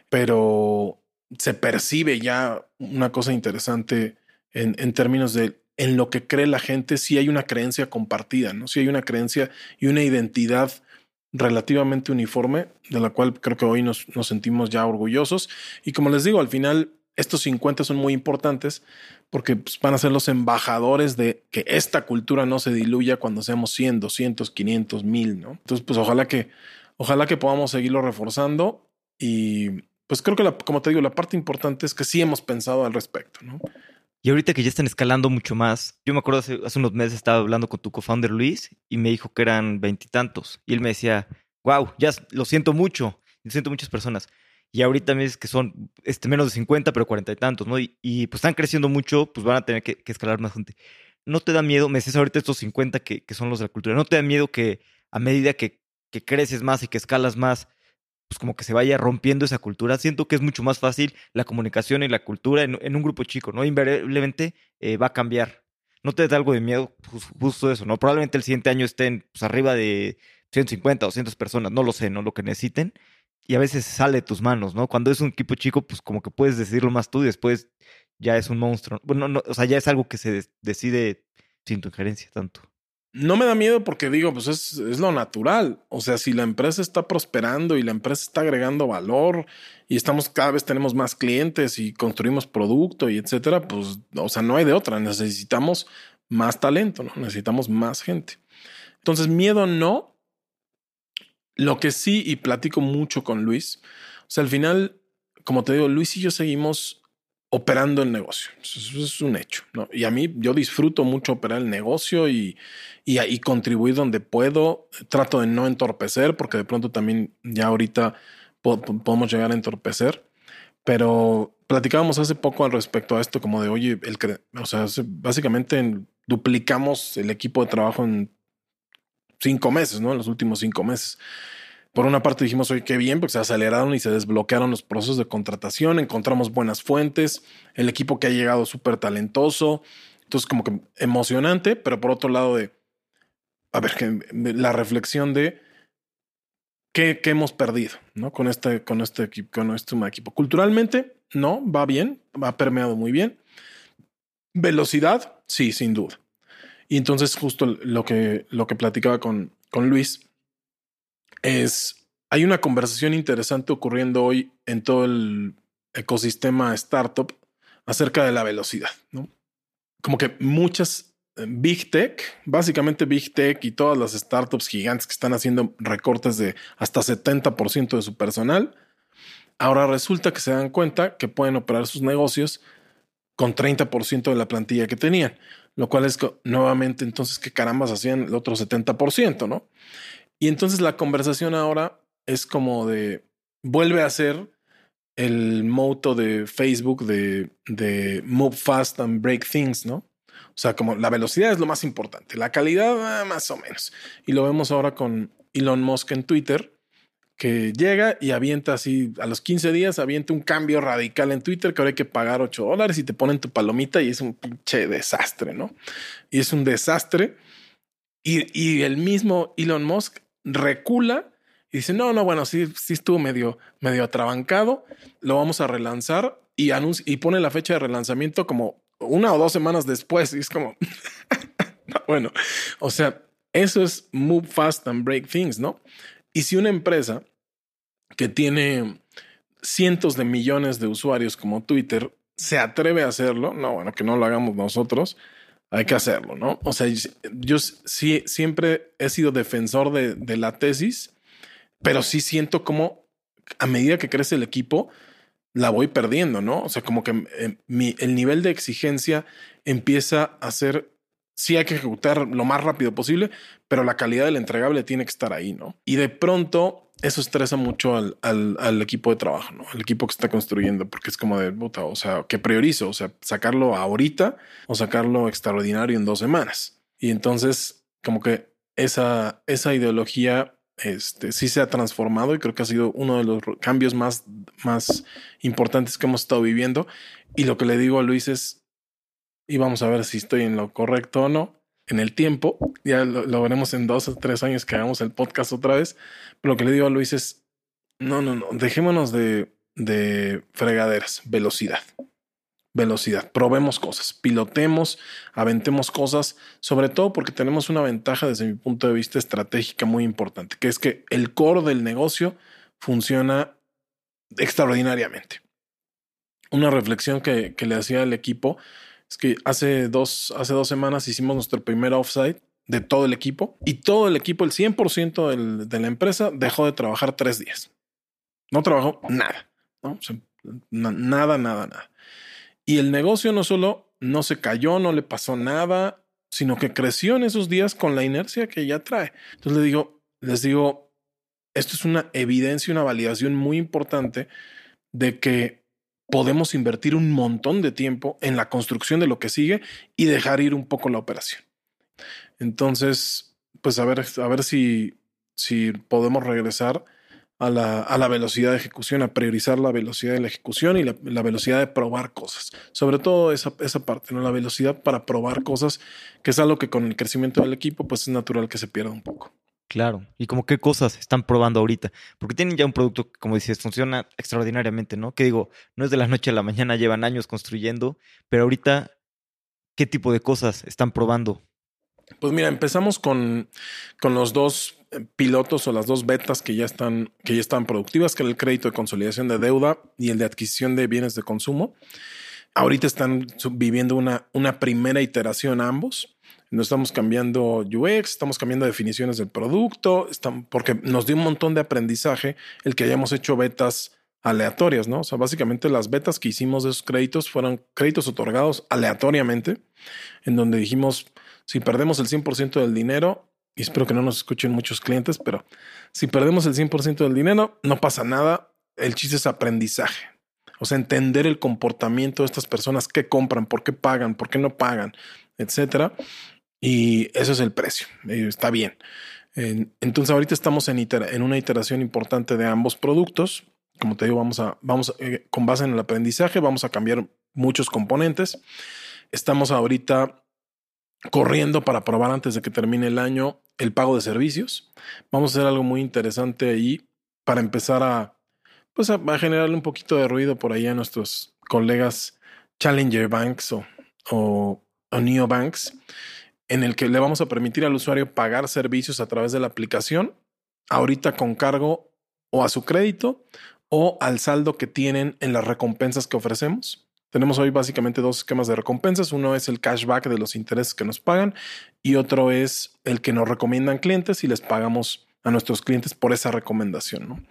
pero se percibe ya una cosa interesante en, en términos de en lo que cree la gente, si hay una creencia compartida, ¿no? Si hay una creencia y una identidad relativamente uniforme, de la cual creo que hoy nos, nos sentimos ya orgullosos. Y como les digo, al final estos 50 son muy importantes porque pues, van a ser los embajadores de que esta cultura no se diluya cuando seamos 100, 200, 500, 1000, ¿no? Entonces, pues ojalá que, ojalá que podamos seguirlo reforzando y pues creo que, como te digo, la parte importante es que sí hemos pensado al respecto, ¿no? Y ahorita que ya están escalando mucho más, yo me acuerdo hace, hace unos meses estaba hablando con tu co-founder Luis y me dijo que eran veintitantos. Y él me decía, wow, ya lo siento mucho, lo siento muchas personas y ahorita me dices que son este, menos de 50, pero cuarenta y tantos, ¿no? Y, pues están creciendo mucho, pues van a tener que, escalar más gente. ¿No te da miedo, me decís ahorita estos 50 que, que, son los de la cultura, ¿no te da miedo que a medida que, que creces más y que escalas más, pues como que se vaya rompiendo esa cultura? Siento que es mucho más fácil la comunicación y la cultura en, un grupo chico, ¿no? Invariablemente eh, va a cambiar. ¿No te da algo de miedo justo eso, no? Probablemente el siguiente año estén pues, arriba de 150 o 200 personas, no lo sé, ¿no? Lo que necesiten y a veces sale de tus manos, ¿no? Cuando es un equipo chico, pues como que puedes decirlo más tú y después ya es un monstruo. Bueno, no, o sea, ya es algo que se decide sin tu injerencia tanto. No me da miedo porque digo, pues es, es, lo natural. O sea, si la empresa está prosperando y la empresa está agregando valor y estamos cada vez tenemos más clientes y construimos producto y etcétera, pues, o sea, no hay de otra. Necesitamos más talento, ¿no? Necesitamos más gente. Entonces, miedo no, lo que sí, y platico mucho con Luis, o sea, al final, como te digo, Luis y yo seguimos operando el negocio. Eso es un hecho. Y a mí, yo disfruto mucho operar el negocio y, y, y, contribuir donde puedo. Trato de no entorpecer, porque de pronto también ya ahorita podemos llegar a entorpecer. Pero platicábamos hace poco al respecto a esto, como de, oye, el, o sea, básicamente duplicamos el equipo de trabajo en cinco meses, ¿no? En los últimos cinco meses. Por una parte dijimos, oye, qué bien, porque se aceleraron y se desbloquearon los procesos de contratación, encontramos buenas fuentes, el equipo que ha llegado súper talentoso, entonces como que emocionante, pero por otro lado de, a ver, la reflexión de qué, hemos perdido, ¿no? Con este, con este equipo, con este equipo. Culturalmente, no, va bien, ha permeado muy bien. Velocidad, sí, sin duda. Y entonces justo lo que, lo que platicaba con, con Luis es, hay una conversación interesante ocurriendo hoy en todo el ecosistema startup acerca de la velocidad, ¿no? Como que muchas eh, Big Tech, básicamente Big Tech y todas las startups gigantes que están haciendo recortes de hasta 70% de su personal, ahora resulta que se dan cuenta que pueden operar sus negocios con 30% de la plantilla que tenían lo cual es que nuevamente entonces qué carambas hacían el otro 70%, ¿no? Y entonces la conversación ahora es como de vuelve a ser el moto de Facebook de, de move fast and break things, ¿no? O sea, como la velocidad es lo más importante, la calidad ah, más o menos. Y lo vemos ahora con Elon Musk en Twitter, que llega y avienta así, a los 15 días avienta un cambio radical en Twitter que ahora hay que pagar 8 dólares y te ponen tu palomita y es un pinche desastre, ¿no? Y es un desastre. Y, y el mismo Elon Musk recula y dice, no, no, bueno, sí, sí estuvo medio, medio atrabancado, lo vamos a relanzar y, y pone la fecha de relanzamiento como una o dos semanas después y es como, bueno, o sea, eso es move fast and break things, ¿no? Y si una empresa que tiene cientos de millones de usuarios como Twitter se atreve a hacerlo, no, bueno, que no lo hagamos nosotros, hay que hacerlo, ¿no? O sea, yo sí siempre he sido defensor de, la tesis pero sí siento como a medida que crece el equipo, la voy perdiendo, ¿no? O sea, como que eh, el nivel de exigencia empieza a ser, sí hay que ejecutar lo más rápido posible, pero la calidad del entregable tiene que estar ahí, ¿no? Y de pronto eso estresa mucho al, al, equipo de trabajo, ¿no? Al equipo que está construyendo, porque es como de puta, o sea, ¿qué priorizo? O sea, sacarlo ahorita o sacarlo extraordinario en dos semanas. Y entonces, como que esa, esa ideología este, sí se ha transformado y creo que ha sido uno de los cambios más, más importantes que hemos estado viviendo. Y lo que le digo a Luis es, y vamos a ver si estoy en lo correcto o no, en el tiempo, ya lo, veremos en dos o tres años que hagamos el podcast otra vez, pero lo que le digo a Luis es, no, no, no, dejémonos de, de fregaderas, velocidad. Velocidad, probemos cosas, pilotemos, aventemos cosas, sobre todo porque tenemos una ventaja desde mi punto de vista estratégica muy importante, que es que el core del negocio funciona extraordinariamente. Una reflexión que, le hacía al equipo es que hace dos, hace dos semanas hicimos nuestro primer offsite de todo el equipo y todo el equipo, el 100% de la empresa, dejó de trabajar tres días. No trabajó nada, nada, nada, nada. Y el negocio no solo no se cayó, no le pasó nada, sino que creció en esos días con la inercia que ya trae. Entonces les digo, les digo, esto es una evidencia, una validación muy importante de que podemos invertir un montón de tiempo en la construcción de lo que sigue y dejar ir un poco la operación. Entonces, pues a ver, a ver si, si podemos regresar a la, a la, velocidad de ejecución, a priorizar la velocidad de la ejecución y la, la velocidad de probar cosas. Sobre todo esa, esa, parte, ¿no? la velocidad para probar cosas, que es algo que con el crecimiento del equipo, pues es natural que se pierda un poco. Claro, y como qué cosas están probando ahorita, porque tienen ya un producto que, como dices, funciona extraordinariamente, ¿no? Que digo, no es de la noche a la mañana, llevan años construyendo, pero ahorita, ¿qué tipo de cosas están probando? Pues mira, empezamos con, con los dos pilotos o las dos betas que ya están, que ya están productivas, que era el crédito de consolidación de deuda y el de adquisición de bienes de consumo. Ahorita están viviendo una, una primera iteración ambos. No estamos cambiando UX, estamos cambiando definiciones del producto, porque nos dio un montón de aprendizaje el que hayamos hecho betas aleatorias, ¿no? O sea, básicamente las betas que hicimos de esos créditos fueron créditos otorgados aleatoriamente, en donde dijimos, si perdemos el 100% del dinero, y espero que no nos escuchen muchos clientes, pero si perdemos el 100% del dinero, no pasa nada. El chiste es aprendizaje. O sea, entender el comportamiento de estas personas, qué compran, por qué pagan, por qué no pagan, etcétera. Y eso es el precio. Está bien. Entonces, ahorita estamos en, una iteración importante de ambos productos. Como te digo, vamos a, vamos eh, con base en el aprendizaje, vamos a cambiar muchos componentes. Estamos ahorita corriendo para probar antes de que termine el año el pago de servicios. Vamos a hacer algo muy interesante ahí para empezar a, pues a, generarle un poquito de ruido por ahí a nuestros colegas Challenger Banks o, o, Neobanks, en el que le vamos a permitir al usuario pagar servicios a través de la aplicación, ahorita con cargo o a su crédito o al saldo que tienen en las recompensas que ofrecemos. Tenemos hoy básicamente dos esquemas de recompensas. Uno es el cashback de los intereses que nos pagan y otro es el que nos recomiendan clientes y les pagamos a nuestros clientes por esa recomendación.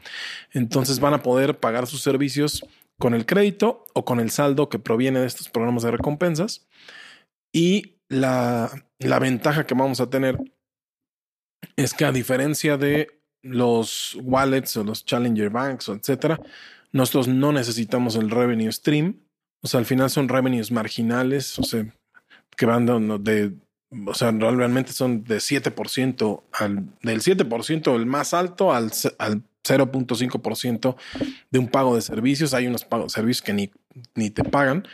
Entonces van a poder pagar sus servicios con el crédito o con el saldo que proviene de estos programas de recompensas. Y la, la ventaja que vamos a tener es que a diferencia de los wallets o los challenger banks o etcétera, Nosotros no necesitamos el revenue stream. O sea, al final son revenues marginales, o sea, que van de, o sea, realmente son de 7% al, del 7% el más alto al, al 0.5% de un pago de servicios. Hay unos pagos de servicios que ni, ni te pagan.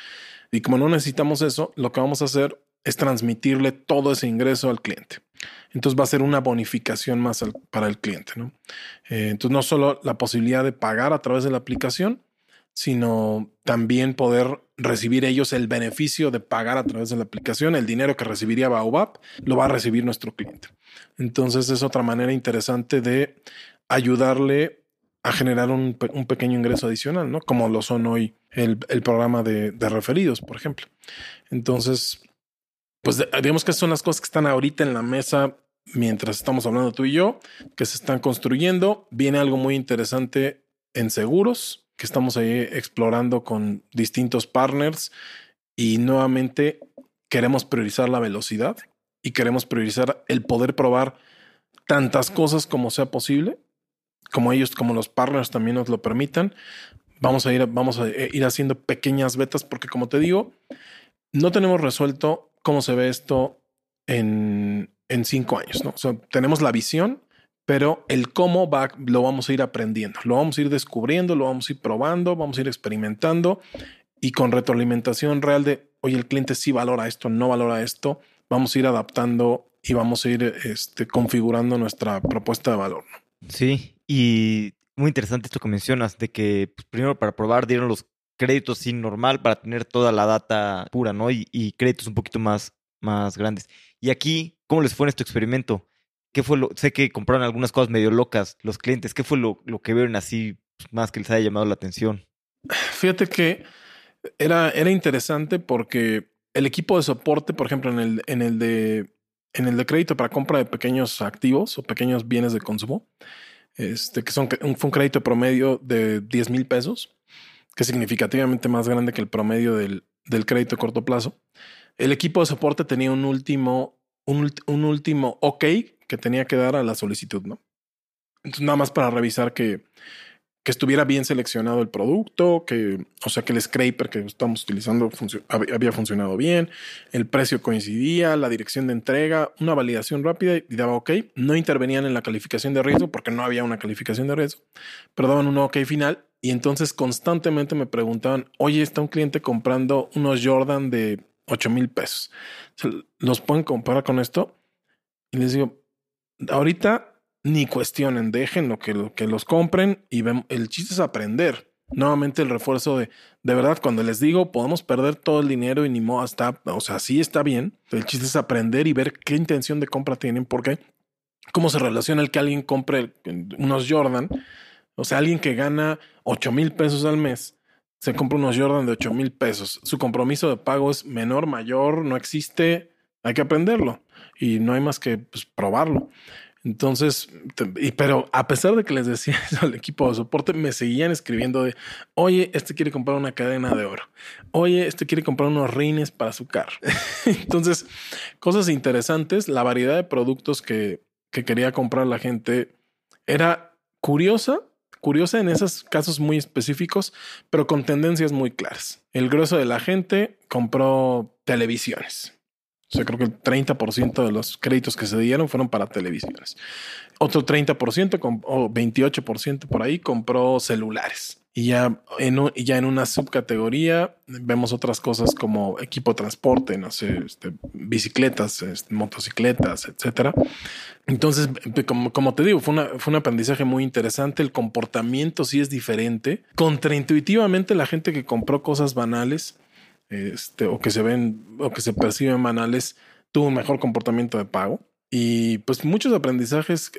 Y como no necesitamos eso, lo que vamos a hacer es transmitirle todo ese ingreso al cliente. Entonces va a ser una bonificación más para el cliente. ¿no? Eh, entonces no solo la posibilidad de pagar a través de la aplicación, sino también poder recibir ellos el beneficio de pagar a través de la aplicación. El dinero que recibiría Baobab lo va a recibir nuestro cliente. Entonces es otra manera interesante de ayudarle a generar un, pequeño ingreso adicional, ¿no? Como lo son hoy el, programa de, de, referidos, por ejemplo. Entonces, pues digamos que son las cosas que están ahorita en la mesa mientras estamos hablando tú y yo, que se están construyendo. Viene algo muy interesante en seguros, que estamos ahí explorando con distintos partners y nuevamente queremos priorizar la velocidad y queremos priorizar el poder probar tantas cosas como sea posible, como ellos, como los partners también nos lo permitan. Vamos a ir, vamos a ir haciendo pequeñas betas porque como te digo, no tenemos resuelto cómo se ve esto en, en cinco años, ¿no? O tenemos la visión, pero el cómo va, lo vamos a ir aprendiendo, lo vamos a ir descubriendo, lo vamos a ir probando, vamos a ir experimentando y con retroalimentación real de, oye, el cliente sí valora esto, no valora esto, vamos a ir adaptando y vamos a ir este, configurando nuestra propuesta de valor. Sí, y muy interesante esto que mencionas, de que pues, primero para probar dieron los créditos sin normal para tener toda la data pura, ¿no? Y, créditos un poquito más, más grandes. Y aquí, ¿cómo les fue en este experimento? ¿Qué fue lo? Sé que compraron algunas cosas medio locas los clientes. ¿Qué fue lo, lo que vieron así más que les haya llamado la atención? Fíjate que era, era interesante porque el equipo de soporte, por ejemplo, en el, en el de en el de crédito para compra de pequeños activos o pequeños bienes de consumo, este, que son fue un crédito promedio de 10 mil pesos que es significativamente más grande que el promedio del, del crédito a corto plazo. El equipo de soporte tenía un último, un, un, último OK que tenía que dar a la solicitud, ¿no? Entonces, nada más para revisar que, que estuviera bien seleccionado el producto, que, o sea, que el scraper que estamos utilizando había funcionado bien, el precio coincidía, la dirección de entrega, una validación rápida y daba OK. No intervenían en la calificación de riesgo porque no había una calificación de riesgo, pero daban un OK final y entonces constantemente me preguntaban, oye, está un cliente comprando unos Jordan de 8 mil pesos. ¿Los pueden comprar con esto? Y les digo, ahorita ni cuestionen, dejen lo que, que los compren y el chiste es aprender. Nuevamente el refuerzo de, de verdad, cuando les digo, podemos perder todo el dinero y ni modo está, o sea, sí está bien. El chiste es aprender y ver qué intención de compra tienen, porque cómo se relaciona el que alguien compre unos Jordan o sea, alguien que gana 8 mil pesos al mes se compra unos Jordan de 8 mil pesos. Su compromiso de pago es menor, mayor, no existe. Hay que aprenderlo y no hay más que pues, probarlo. Entonces, y, pero a pesar de que les decía eso al equipo de soporte, me seguían escribiendo de, oye, este quiere comprar una cadena de oro. Oye, este quiere comprar unos rines para su carro. Entonces, cosas interesantes. La variedad de productos que, que quería comprar la gente era curiosa, curiosa en esos casos muy específicos, pero con tendencias muy claras. El grueso de la gente compró televisiones. O sea, creo que el 30% de los créditos que se dieron fueron para televisiones. Otro 30% o 28% por ahí compró celulares. Y ya en, ya en una subcategoría vemos otras cosas como equipo de transporte, no sé, este, bicicletas, motocicletas, etcétera. Entonces, como, como, te digo, fue, una, fue un aprendizaje muy interesante. El comportamiento sí es diferente. Contraintuitivamente, la gente que compró cosas banales este, o que se ven o que se perciben banales tuvo un mejor comportamiento de pago. Y pues muchos aprendizajes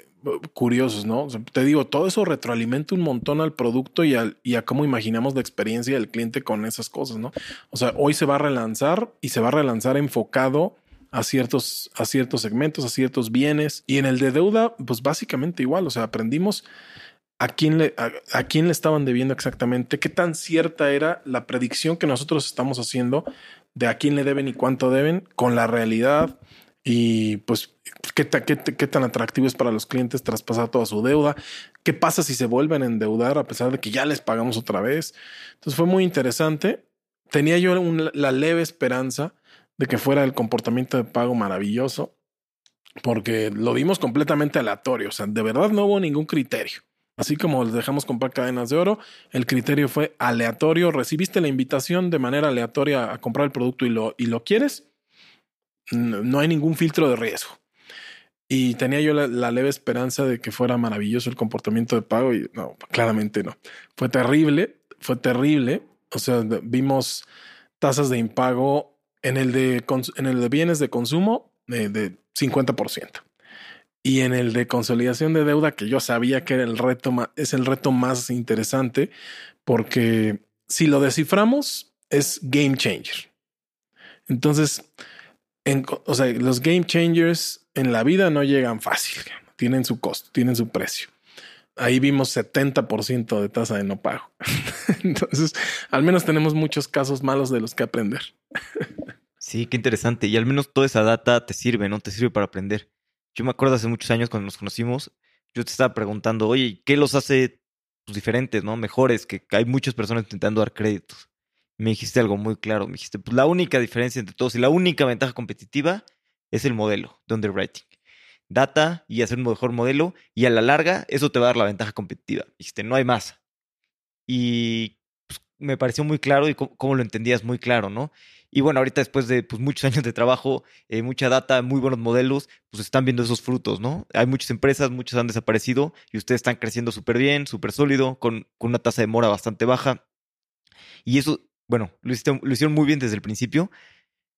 curiosos, ¿no? te digo, todo eso retroalimenta un montón al producto y, al, y a cómo imaginamos la experiencia del cliente con esas cosas, ¿no? O sea, hoy se va a relanzar y se va a relanzar enfocado a ciertos, a ciertos segmentos, a ciertos bienes. Y en el de deuda, pues básicamente igual, o sea, aprendimos a quién le, a quién le estaban debiendo exactamente, qué tan cierta era la predicción que nosotros estamos haciendo de a quién le deben y cuánto deben con la realidad y pues qué, qué, tan atractivo es para los clientes traspasar toda su deuda, qué pasa si se vuelven a endeudar a pesar de que ya les pagamos otra vez. Entonces fue muy interesante. Tenía yo la leve esperanza de que fuera el comportamiento de pago maravilloso, porque lo vimos completamente aleatorio, o sea, de verdad no hubo ningún criterio. Así como les dejamos comprar cadenas de oro, el criterio fue aleatorio. Recibiste la invitación de manera aleatoria a comprar el producto y lo, y lo quieres. No hay ningún filtro de riesgo. Y tenía yo la, leve esperanza de que fuera maravilloso el comportamiento de pago y no, claramente no. Fue terrible, fue terrible. O sea, vimos tasas de impago en el de, en el de bienes de consumo de, de 50%. Y en el de consolidación de deuda, que yo sabía que era el reto, es el reto más interesante, porque si lo desciframos, es game changer. Entonces, o sea, los game changers en la vida no llegan fácil, tienen su costo, tienen su precio. Ahí vimos 70% de tasa de no pago. Entonces, al menos tenemos muchos casos malos de los que aprender. Sí, qué interesante. Y al menos toda esa data te sirve, ¿no? Te sirve para aprender. Yo me acuerdo hace muchos años cuando nos conocimos, yo te estaba preguntando, oye, ¿qué los hace pues, diferentes, no? Mejores, que hay muchas personas intentando dar créditos. me dijiste algo muy claro, me dijiste, pues la única diferencia entre todos y la única ventaja competitiva es el modelo de underwriting. Data y hacer un mejor modelo y a la larga eso te va a dar la ventaja competitiva. dijiste, no hay más. Y pues, me pareció muy claro y cómo lo entendías muy claro, ¿no? Y bueno, ahorita después de pues, muchos años de trabajo, eh, mucha data, muy buenos modelos, pues están viendo esos frutos, ¿no? Hay muchas empresas, muchas han desaparecido y ustedes están creciendo súper bien, súper sólido, con, con, una tasa de mora bastante baja. Y eso, bueno, lo, hicieron muy bien desde el principio.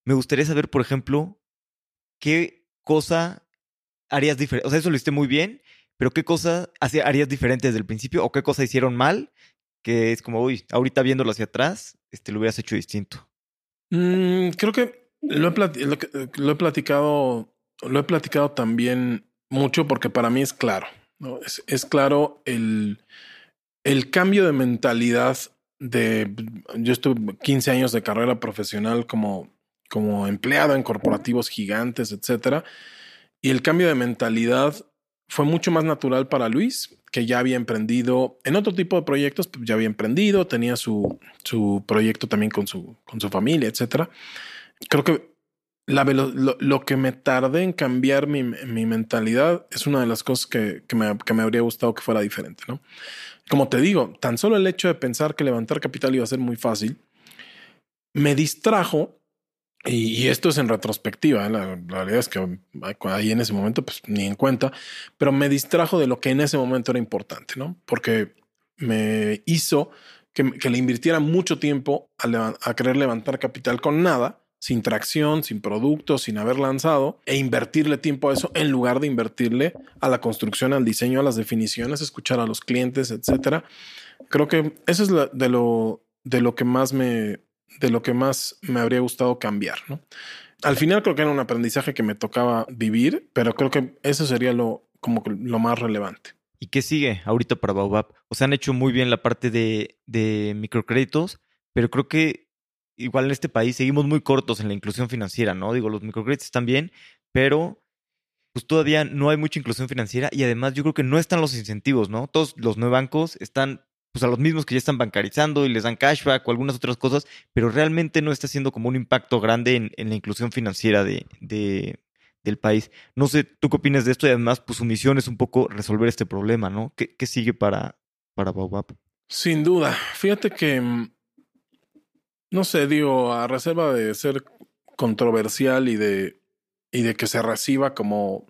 Me gustaría saber, por ejemplo, qué cosa harías diferente. O sea, eso lo hiciste muy bien, pero qué cosa harías diferente desde el principio o qué cosa hicieron mal que es como, uy, ahorita viéndolo hacia atrás, este, lo hubieras hecho distinto. Mm, creo que lo, he platicado, lo he platicado también mucho porque para mí es claro. Es, es, claro el, el cambio de mentalidad de yo estuve 15 años de carrera profesional como, como empleado en corporativos gigantes, etcétera. Y el cambio de mentalidad fue mucho más natural para Luis, que ya había emprendido en otro tipo de proyectos, pues ya había emprendido, tenía su, su proyecto también con su, con su familia, etcétera. Creo que la, lo, lo, que me tardé en cambiar mi, mi, mentalidad es una de las cosas que, que, me, que me habría gustado que fuera diferente, ¿no? Como te digo, tan solo el hecho de pensar que levantar capital iba a ser muy fácil, me distrajo y, esto es en retrospectiva, ¿eh? la, realidad es que ahí en ese momento pues ni en cuenta, pero me distrajo de lo que en ese momento era importante, ¿no? Porque me hizo que, le invirtiera mucho tiempo a, querer levantar capital con nada, sin tracción, sin producto, sin haber lanzado, e invertirle tiempo a eso en lugar de invertirle a la construcción, al diseño, a las definiciones, escuchar a los clientes, etcétera. Creo que eso es de lo de lo que más me, de lo que más me habría gustado cambiar, ¿no? Al final creo que era un aprendizaje que me tocaba vivir, pero creo que eso sería lo, como lo más relevante. ¿Y qué sigue ahorita para Baobab? O sea, han hecho muy bien la parte de, de microcréditos, pero creo que igual en este país seguimos muy cortos en la inclusión financiera, ¿no? Digo, los microcréditos están bien, pero pues todavía no hay mucha inclusión financiera y además yo creo que no están los incentivos, ¿no? Todos los nuevos bancos están pues a los mismos que ya están bancarizando y les dan cashback o algunas otras cosas, pero realmente no está haciendo como un impacto grande en, la inclusión financiera de, del país. No sé, ¿tú qué opinas de esto? Y además, pues su misión es un poco resolver este problema, ¿no? ¿Qué, sigue para, para Baobab? Sin duda. Fíjate que, no sé, digo, a reserva de ser controversial y de, y de que se reciba como,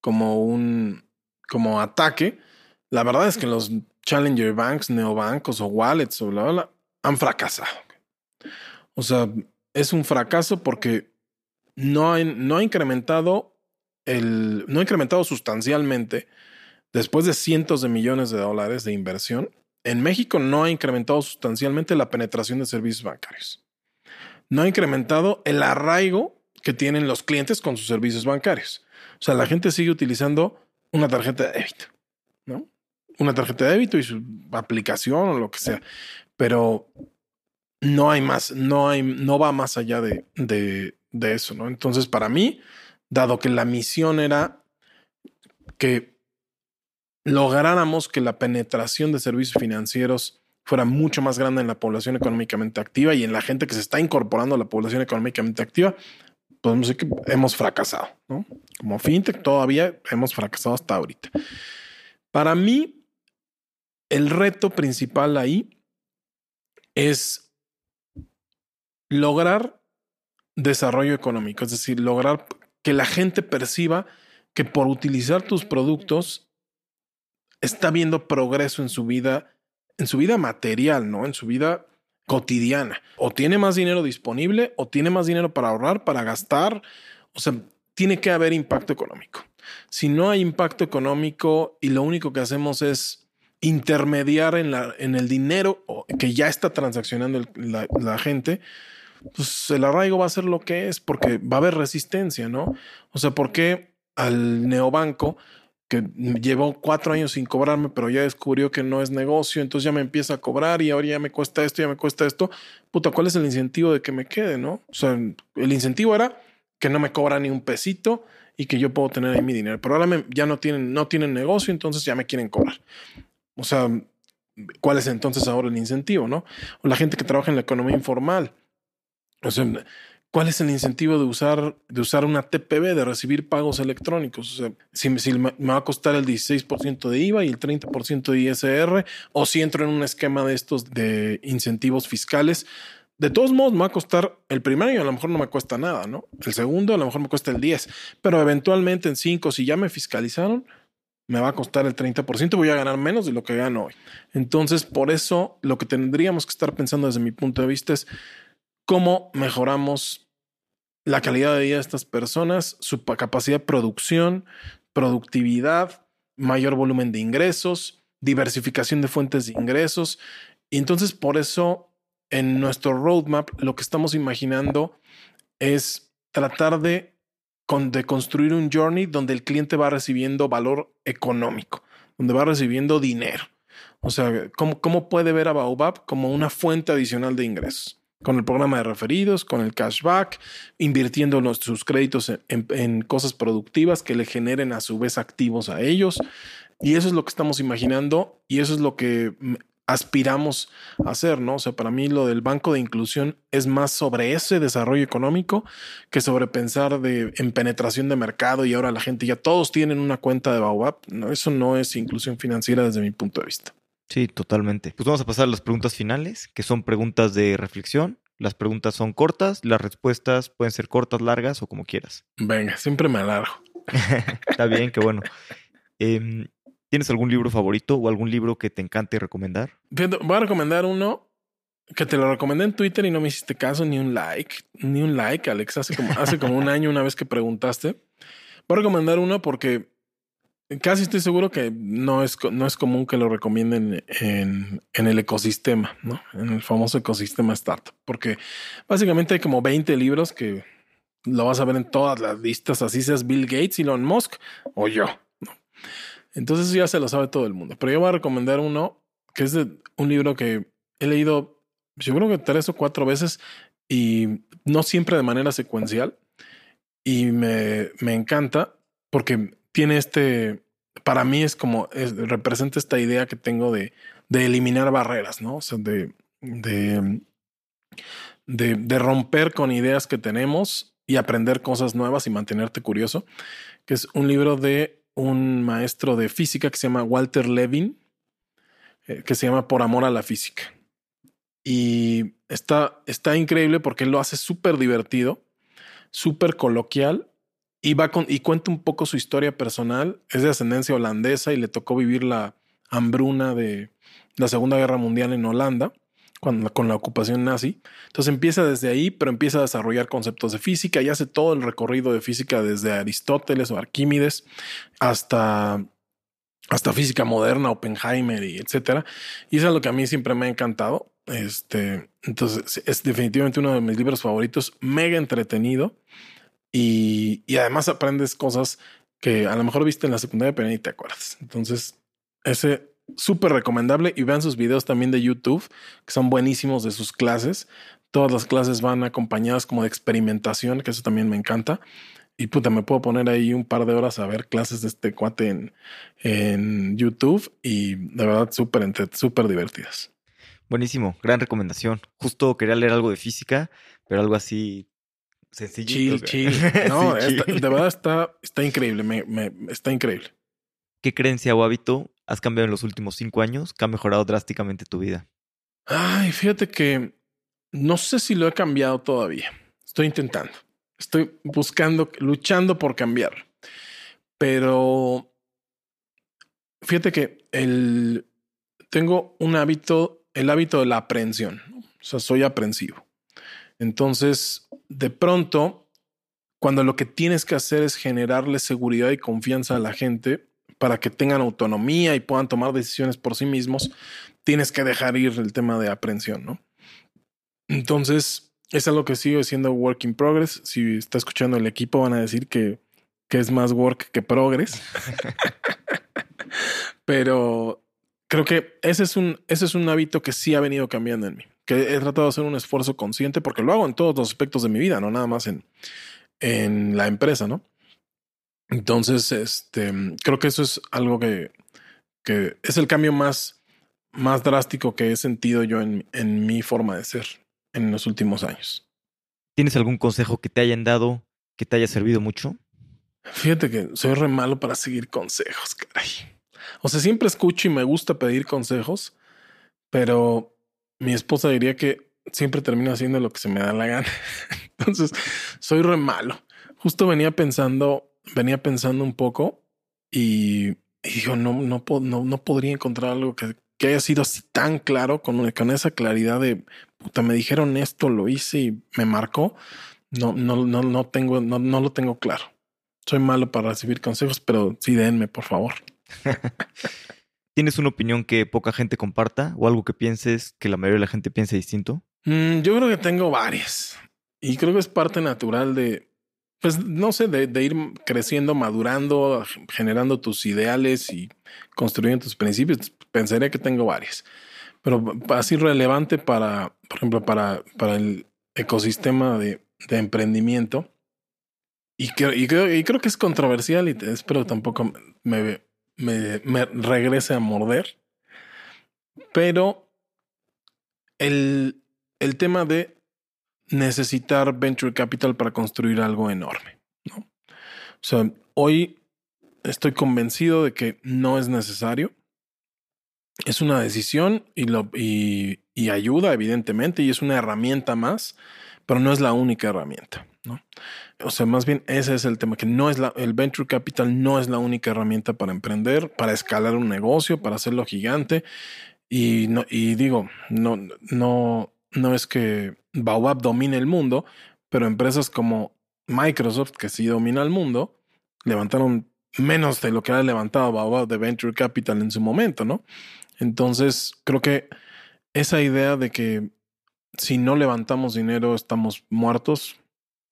como un como ataque, la verdad es que los Challenger Banks, neobancos o wallets o bla, bla, han fracasado. O sea, es un fracaso porque no no ha incrementado el, no ha incrementado sustancialmente después de cientos de millones de dólares de inversión. En México no ha incrementado sustancialmente la penetración de servicios bancarios. No ha incrementado el arraigo que tienen los clientes con sus servicios bancarios. O sea, la gente sigue utilizando una tarjeta de débito. Una tarjeta de débito y su aplicación o lo que sea. Pero no hay más, no hay, no va más allá de, de, eso, ¿no? Entonces, para mí, dado que la misión era que lográramos que la penetración de servicios financieros fuera mucho más grande en la población económicamente activa y en la gente que se está incorporando a la población económicamente activa, podemos decir que hemos fracasado, ¿no? Como fintech todavía hemos fracasado hasta ahorita. Para mí, el reto principal ahí es lograr desarrollo económico, es decir, lograr que la gente perciba que por utilizar tus productos está viendo progreso en su vida, en su vida material, ¿no? En su vida cotidiana. O tiene más dinero disponible o tiene más dinero para ahorrar, para gastar. O sea, tiene que haber impacto económico. Si no hay impacto económico y lo único que hacemos es intermediar en, la, en el dinero que ya está transaccionando la, gente, pues el arraigo va a ser lo que es porque va a haber resistencia, ¿no? O sea, ¿por qué al neobanco que llevó cuatro años sin cobrarme, pero ya descubrió que no es negocio, entonces ya me empieza a cobrar y ahora ya me cuesta esto, ya me cuesta esto. Puta, ¿cuál es el incentivo de que me quede, no? O sea, el incentivo era que no me cobra ni un pesito y que yo puedo tener ahí mi dinero, pero ahora ya no tienen, no tienen negocio, entonces ya me quieren cobrar. O sea, ¿cuál es entonces ahora el incentivo, no? O la gente que trabaja en la economía informal. O sea, ¿Cuál es el incentivo de usar, de usar una TPB, de recibir pagos electrónicos? O sea, si, me va a costar el 16% de IVA y el 30% de ISR, o si entro en un esquema de estos de incentivos fiscales, de todos modos me va a costar el primero a lo mejor no me cuesta nada, ¿no? El segundo a lo mejor me cuesta el 10, pero eventualmente en cinco, si ya me fiscalizaron, me va a costar el 30%, voy a ganar menos de lo que gano hoy. Entonces, por eso lo que tendríamos que estar pensando desde mi punto de vista es cómo mejoramos la calidad de vida de estas personas, su capacidad de producción, productividad, mayor volumen de ingresos, diversificación de fuentes de ingresos. Y entonces por eso en nuestro roadmap lo que estamos imaginando es tratar de, de construir un journey donde el cliente va recibiendo valor económico, donde va recibiendo dinero. O sea, ¿cómo, cómo puede ver a Baobab como una fuente adicional de ingresos? con el programa de referidos, con el cashback, invirtiendo sus créditos en, cosas productivas que le generen a su vez activos a ellos. Y eso es lo que estamos imaginando y eso es lo que aspiramos a hacer, ¿no? O sea, para mí lo del banco de inclusión es más sobre ese desarrollo económico que sobre pensar de, en penetración de mercado y ahora la gente ya todos tienen una cuenta de Baobab. No, eso no es inclusión financiera desde mi punto de vista. Sí, totalmente. Pues vamos a pasar a las preguntas finales, que son preguntas de reflexión. Las preguntas son cortas, las respuestas pueden ser cortas, largas o como quieras. Venga, siempre me alargo. Está bien, qué bueno. Em, ¿Tienes algún libro favorito o algún libro que te encante recomendar? Voy a recomendar uno que te lo recomendé en Twitter y no me hiciste caso ni un like, ni un like, Alex. Hace como, hace como un año, una vez que preguntaste. Voy a recomendar uno porque Casi estoy seguro que no es, no es común que lo recomienden en, en, el ecosistema, ¿no? En el famoso ecosistema startup, porque básicamente hay como 20 libros que lo vas a ver en todas las listas, así seas Bill Gates, Elon Musk o yo. Entonces ya se lo sabe todo el mundo. Pero yo voy a recomendar uno que es de un libro que he leído, yo creo que tres o cuatro veces y no siempre de manera secuencial. Y me, me encanta porque tiene este, para mí es como, representa esta idea que tengo de, de eliminar barreras, ¿no? O sea, de, de, de, romper con ideas que tenemos y aprender cosas nuevas y mantenerte curioso, que es un libro de un maestro de física que se llama Walter Levin, eh, que se llama Por amor a la física. Y está, está increíble porque él lo hace súper divertido, súper coloquial y va con, y cuenta un poco su historia personal. Es de ascendencia holandesa y le tocó vivir la hambruna de la Segunda Guerra Mundial en Holanda con, con la ocupación nazi. Entonces empieza desde ahí, pero empieza a desarrollar conceptos de física y hace todo el recorrido de física desde Aristóteles o Arquímedes hasta hasta física moderna, Oppenheimer y etcétera. Y eso es lo que a mí siempre me ha encantado. Este, entonces es definitivamente uno de mis libros favoritos, mega entretenido y, además aprendes cosas que a lo mejor viste en la secundaria, pero ni te acuerdas. Entonces, ese súper recomendable y vean sus videos también de YouTube, que son buenísimos de sus clases. Todas las clases van acompañadas como de experimentación, que eso también me encanta. y puta, me puedo poner ahí un par de horas a ver clases de este cuate en, en YouTube y de verdad súper súper divertidas. Buenísimo, gran recomendación. Justo quería leer algo de física, pero algo así sencillo. Chill, chill. No, de verdad está, está increíble, me, me, está increíble. ¿Qué creencia o hábito has cambiado en los últimos cinco años que ha mejorado drásticamente tu vida? Ay, fíjate que no sé si lo he cambiado todavía. Estoy intentando. Estoy buscando, luchando por cambiar. Pero fíjate que el, tengo un hábito, el hábito de la aprehensión. O sea, soy aprensivo. Entonces, de pronto, cuando lo que tienes que hacer es generarle seguridad y confianza a la gente para que tengan autonomía y puedan tomar decisiones por sí mismos, tienes que dejar ir el tema de aprensión, ¿no? Entonces, es algo que sigue siendo work in progress. Si está escuchando el equipo, van a decir que, que es más work que progress. Pero creo que ese es un, ese es un hábito que sí ha venido cambiando en mí. Que he tratado de hacer un esfuerzo consciente porque lo hago en todos los aspectos de mi vida, no nada más en, en la empresa, ¿no? Entonces, este, creo que eso es algo que, que es el cambio más, más drástico que he sentido yo en, en mi forma de ser en los últimos años. ¿Tienes algún consejo que te hayan dado que te haya servido mucho? Fíjate que soy re malo para seguir consejos, caray. O sea, siempre escucho y me gusta pedir consejos, pero mi esposa diría que siempre termino haciendo lo que se me da la gana. Entonces, soy re malo. Justo venía pensando, venía pensando un poco y, y digo, no, no, no, no podría encontrar algo que, que haya sido así tan claro, con, con esa claridad de, puta, me dijeron esto, lo hice y me marcó. No, no, no, no tengo, no, no lo tengo claro. Soy malo para recibir consejos, pero sí denme, por favor. ¿Tienes una opinión que poca gente comparta o algo que pienses que la mayoría de la gente piense distinto? Mm, yo creo que tengo varias y creo que es parte natural de, pues no sé, de, ir creciendo, madurando, generando tus ideales y construyendo tus principios. Pensaría que tengo varias, pero así relevante para, por ejemplo, para, para el ecosistema de, emprendimiento. Y, creo, y, creo, que es controversial y espero tampoco me, me, me regrese a morder. Pero el, el tema de necesitar venture capital para construir algo enorme. ¿no? O sea, hoy estoy convencido de que no es necesario. Es una decisión y, lo, y, ayuda, evidentemente, y es una herramienta más, pero no es la única herramienta. O sea, más bien ese es el tema, que no es la, el venture capital no es la única herramienta para emprender, para escalar un negocio, para hacerlo gigante. Y, no, y digo, no, no, no es que Baobab domine el mundo, pero empresas como Microsoft, que sí domina el mundo, levantaron menos de lo que ha levantado Baobab de Venture Capital en su momento, ¿no? Entonces, creo que esa idea de que si no levantamos dinero estamos muertos,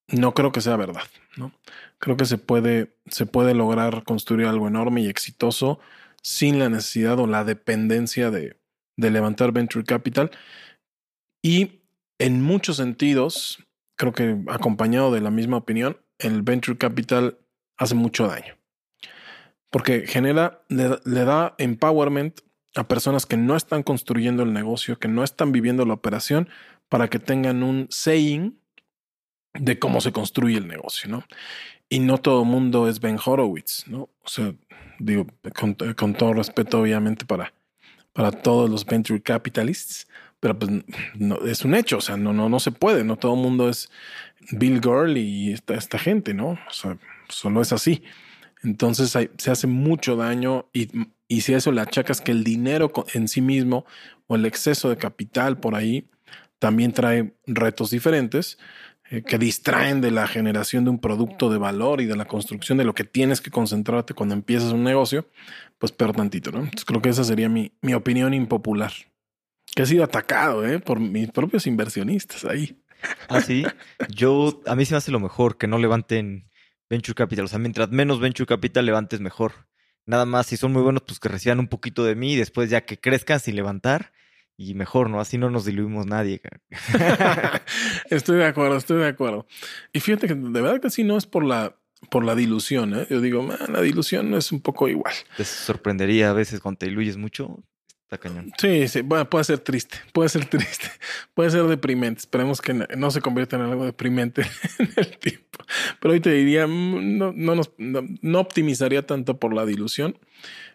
no creo que sea verdad, ¿no? Creo que se puede, se puede lograr construir algo enorme y exitoso sin la necesidad o la dependencia de, de levantar venture capital. Y en muchos sentidos, creo que acompañado de la misma opinión, el venture capital hace mucho daño. Porque genera, le, da empowerment a personas que no están construyendo el negocio, que no están viviendo la operación, para que tengan un saying de cómo se construye el negocio, ¿no? Y no todo el mundo es Ben Horowitz, ¿no? O sea, digo, con, con todo respeto, obviamente, para, para todos los venture capitalists, pero pues no, es un hecho, o sea, no, no, no se puede, no todo el mundo es Bill Girl y esta, esta gente, ¿no? O sea, solo es así. Entonces se hace mucho daño y, y si a eso le achacas que el dinero en sí mismo o el exceso de capital por ahí también trae retos diferentes eh, que distraen de la generación de un producto de valor y de la construcción de lo que tienes que concentrarte cuando empiezas un negocio, pues peor tantito, ¿no? Entonces creo que esa sería mi, mi opinión impopular que ha sido atacado ¿eh? por mis propios inversionistas ahí. Ah, sí. Yo, a mí se me hace lo mejor que no levanten venture capital. O sea, mientras menos venture capital levantes, mejor. Nada más, si son muy buenos, pues que reciban un poquito de mí y después ya que crezcan sin levantar y mejor, ¿no? Así no nos diluimos nadie. estoy de acuerdo, estoy de acuerdo. Y fíjate que de verdad que sí, no es por la, por la dilución. ¿eh? Yo digo, la dilución es un poco igual. Te sorprendería a veces cuando te diluyes mucho. Sí, sí, puede ser triste, puede ser triste, puede ser deprimente. Esperemos que no, se convierta en algo deprimente en el tiempo. Pero hoy te diría, mm, no, no, nos, no, optimizaría tanto por la dilución,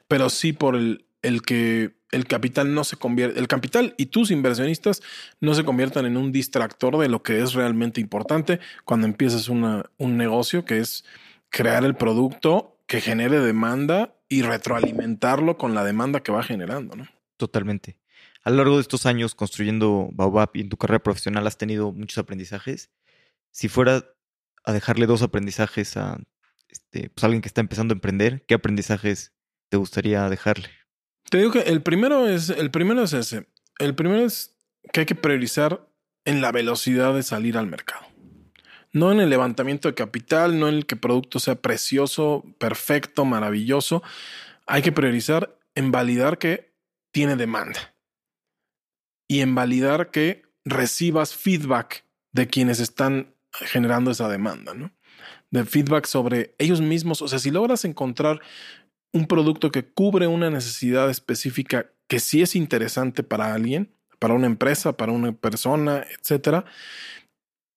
pero sí por el, el que el capital no se convierte, el capital y tus inversionistas no se conviertan en un distractor de lo que es realmente importante cuando empiezas una, un negocio que es crear el producto que genere demanda y retroalimentarlo con la demanda que va generando, ¿no? Totalmente. A lo largo de estos años construyendo Baobab y en tu carrera profesional has tenido muchos aprendizajes. Si fuera a dejarle dos aprendizajes a este, pues, alguien que está empezando a emprender, ¿qué aprendizajes te gustaría dejarle? Te digo que el primero es, el primero es ese. El primero es que hay que priorizar en la velocidad de salir al mercado. No en el levantamiento de capital, no en el que producto sea precioso, perfecto, maravilloso. Hay que priorizar en validar que tiene demanda. Y en validar que recibas feedback de quienes están generando esa demanda, ¿no? De feedback sobre ellos mismos. O sea, si logras encontrar un producto que cubre una necesidad específica que sí es interesante para alguien, para una empresa, para una persona, etcétera,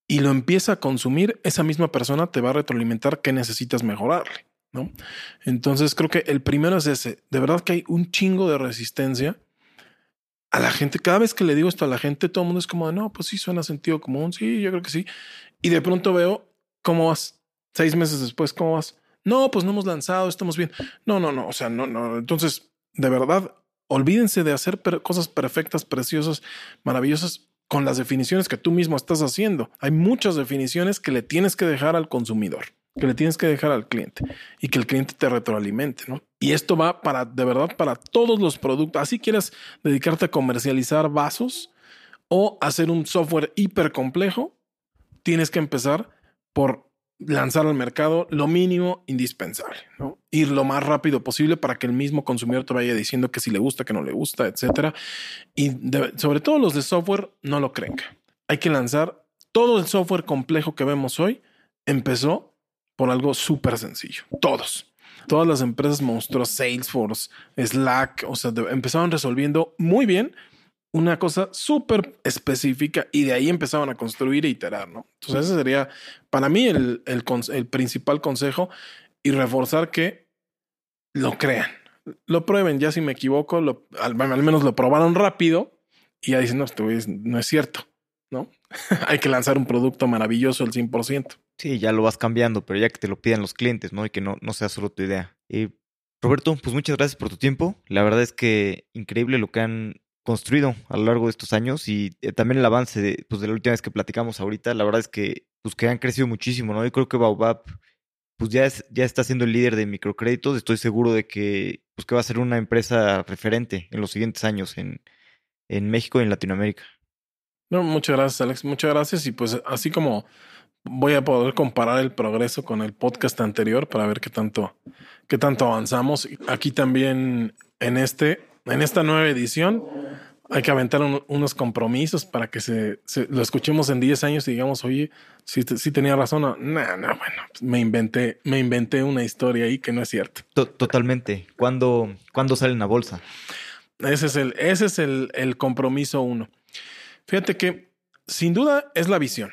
y lo empieza a consumir, esa misma persona te va a retroalimentar que necesitas mejorarle, ¿no? Entonces creo que el primero es ese. De verdad que hay un chingo de resistencia a la gente. Cada vez que le digo esto a la gente, todo el mundo es como, no, pues sí, suena sentido común, sí, yo creo que sí. Y de pronto veo cómo vas. Seis meses después, ¿cómo vas? No, pues no hemos lanzado, estamos bien. No, no, no, o sea, no, no. Entonces, de verdad, olvídense de hacer cosas perfectas, preciosas, maravillosas con las definiciones que tú mismo estás haciendo. Hay muchas definiciones que le tienes que dejar al consumidor, que le tienes que dejar al cliente y que el cliente te retroalimente, ¿no? Y esto va para, de verdad, para todos los productos. Así quieras dedicarte a comercializar vasos o hacer un software hiper complejo, tienes que empezar por lanzar al mercado lo mínimo indispensable, ¿no? Ir lo más rápido posible para que el mismo consumidor te vaya diciendo que si le gusta, que no le gusta, etcétera. Y sobre todo los de software, no lo creen. Hay que lanzar todo el software complejo que vemos hoy. Empezó por algo súper sencillo. Todos. Todas las empresas monstruos, Salesforce, Slack, o sea, empezaron resolviendo muy bien una cosa súper específica y de ahí empezaban a construir e iterar, ¿no? Entonces ese sería para mí el, el, principal consejo y reforzar que lo crean, lo prueben, ya si me equivoco, lo, al, menos lo probaron rápido y ya dicen, no, esto no es cierto, ¿no? Hay que lanzar un producto maravilloso al 100%. Sí, ya lo vas cambiando, pero ya que te lo pidan los clientes, ¿no? Y que no, no sea solo tu idea. Y Roberto, pues muchas gracias por tu tiempo. La verdad es que increíble lo que han construido a lo largo de estos años y eh, también el avance de, pues, de la última vez que platicamos ahorita, la verdad es que, pues, que han crecido muchísimo, ¿no? Yo creo que Baobab pues ya, es, ya está siendo el líder de microcréditos. Estoy seguro de que, pues, que va a ser una empresa referente en los siguientes años en, en México y en Latinoamérica. No, muchas gracias, Alex. Muchas gracias. Y pues así como voy a poder comparar el progreso con el podcast anterior para ver qué tanto, qué tanto avanzamos. Aquí también en este en esta nueva edición hay que aventar unos compromisos para que se, lo escuchemos en 10 años y digamos, oye, si, si tenía razón. No, no, no bueno, pues me inventé, me inventé una historia ahí que no es cierta. Totalmente. ¿Cuándo, ¿Cuándo sale en la bolsa? Ese es el, ese es el, el compromiso uno. Fíjate que sin duda es la visión.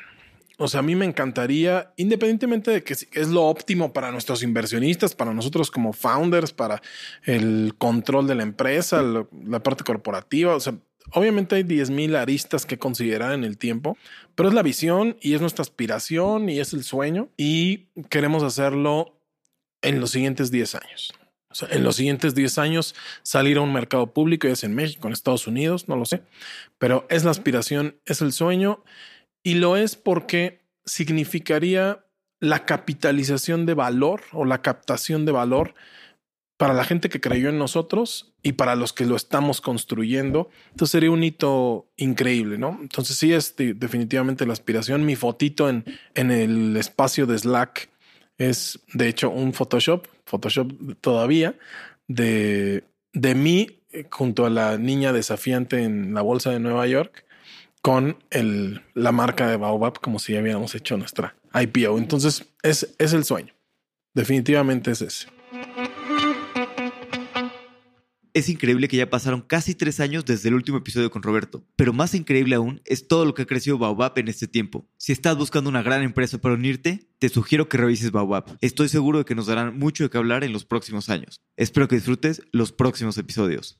O sea, a mí me encantaría, independientemente de que es lo óptimo para nuestros inversionistas, para nosotros como founders, para el control de la empresa, la parte corporativa, o sea, obviamente hay 10.000 aristas que considerar en el tiempo, pero es la visión y es nuestra aspiración y es el sueño y queremos hacerlo en los siguientes 10 años. O sea, en los siguientes 10 años salir a un mercado público, ya sea en México, en Estados Unidos, no lo sé, pero es la aspiración, es el sueño y lo es porque significaría la capitalización de valor o la captación de valor para la gente que creyó en nosotros y para los que lo estamos construyendo. Entonces sería un hito increíble, ¿no? Entonces sí es definitivamente la aspiración. Mi fotito en, en el espacio de Slack es de hecho un Photoshop, Photoshop todavía, de, de mí eh, junto a la niña desafiante en la bolsa de Nueva York con el, la marca de Baobab como si ya hubiéramos hecho nuestra IPO. Entonces es, es el sueño. Definitivamente es ese. Es increíble que ya pasaron casi tres años desde el último episodio con Roberto, pero más increíble aún es todo lo que ha crecido Baobab en este tiempo. Si estás buscando una gran empresa para unirte, te sugiero que revises Baobab. Estoy seguro de que nos darán mucho de qué hablar en los próximos años. Espero que disfrutes los próximos episodios.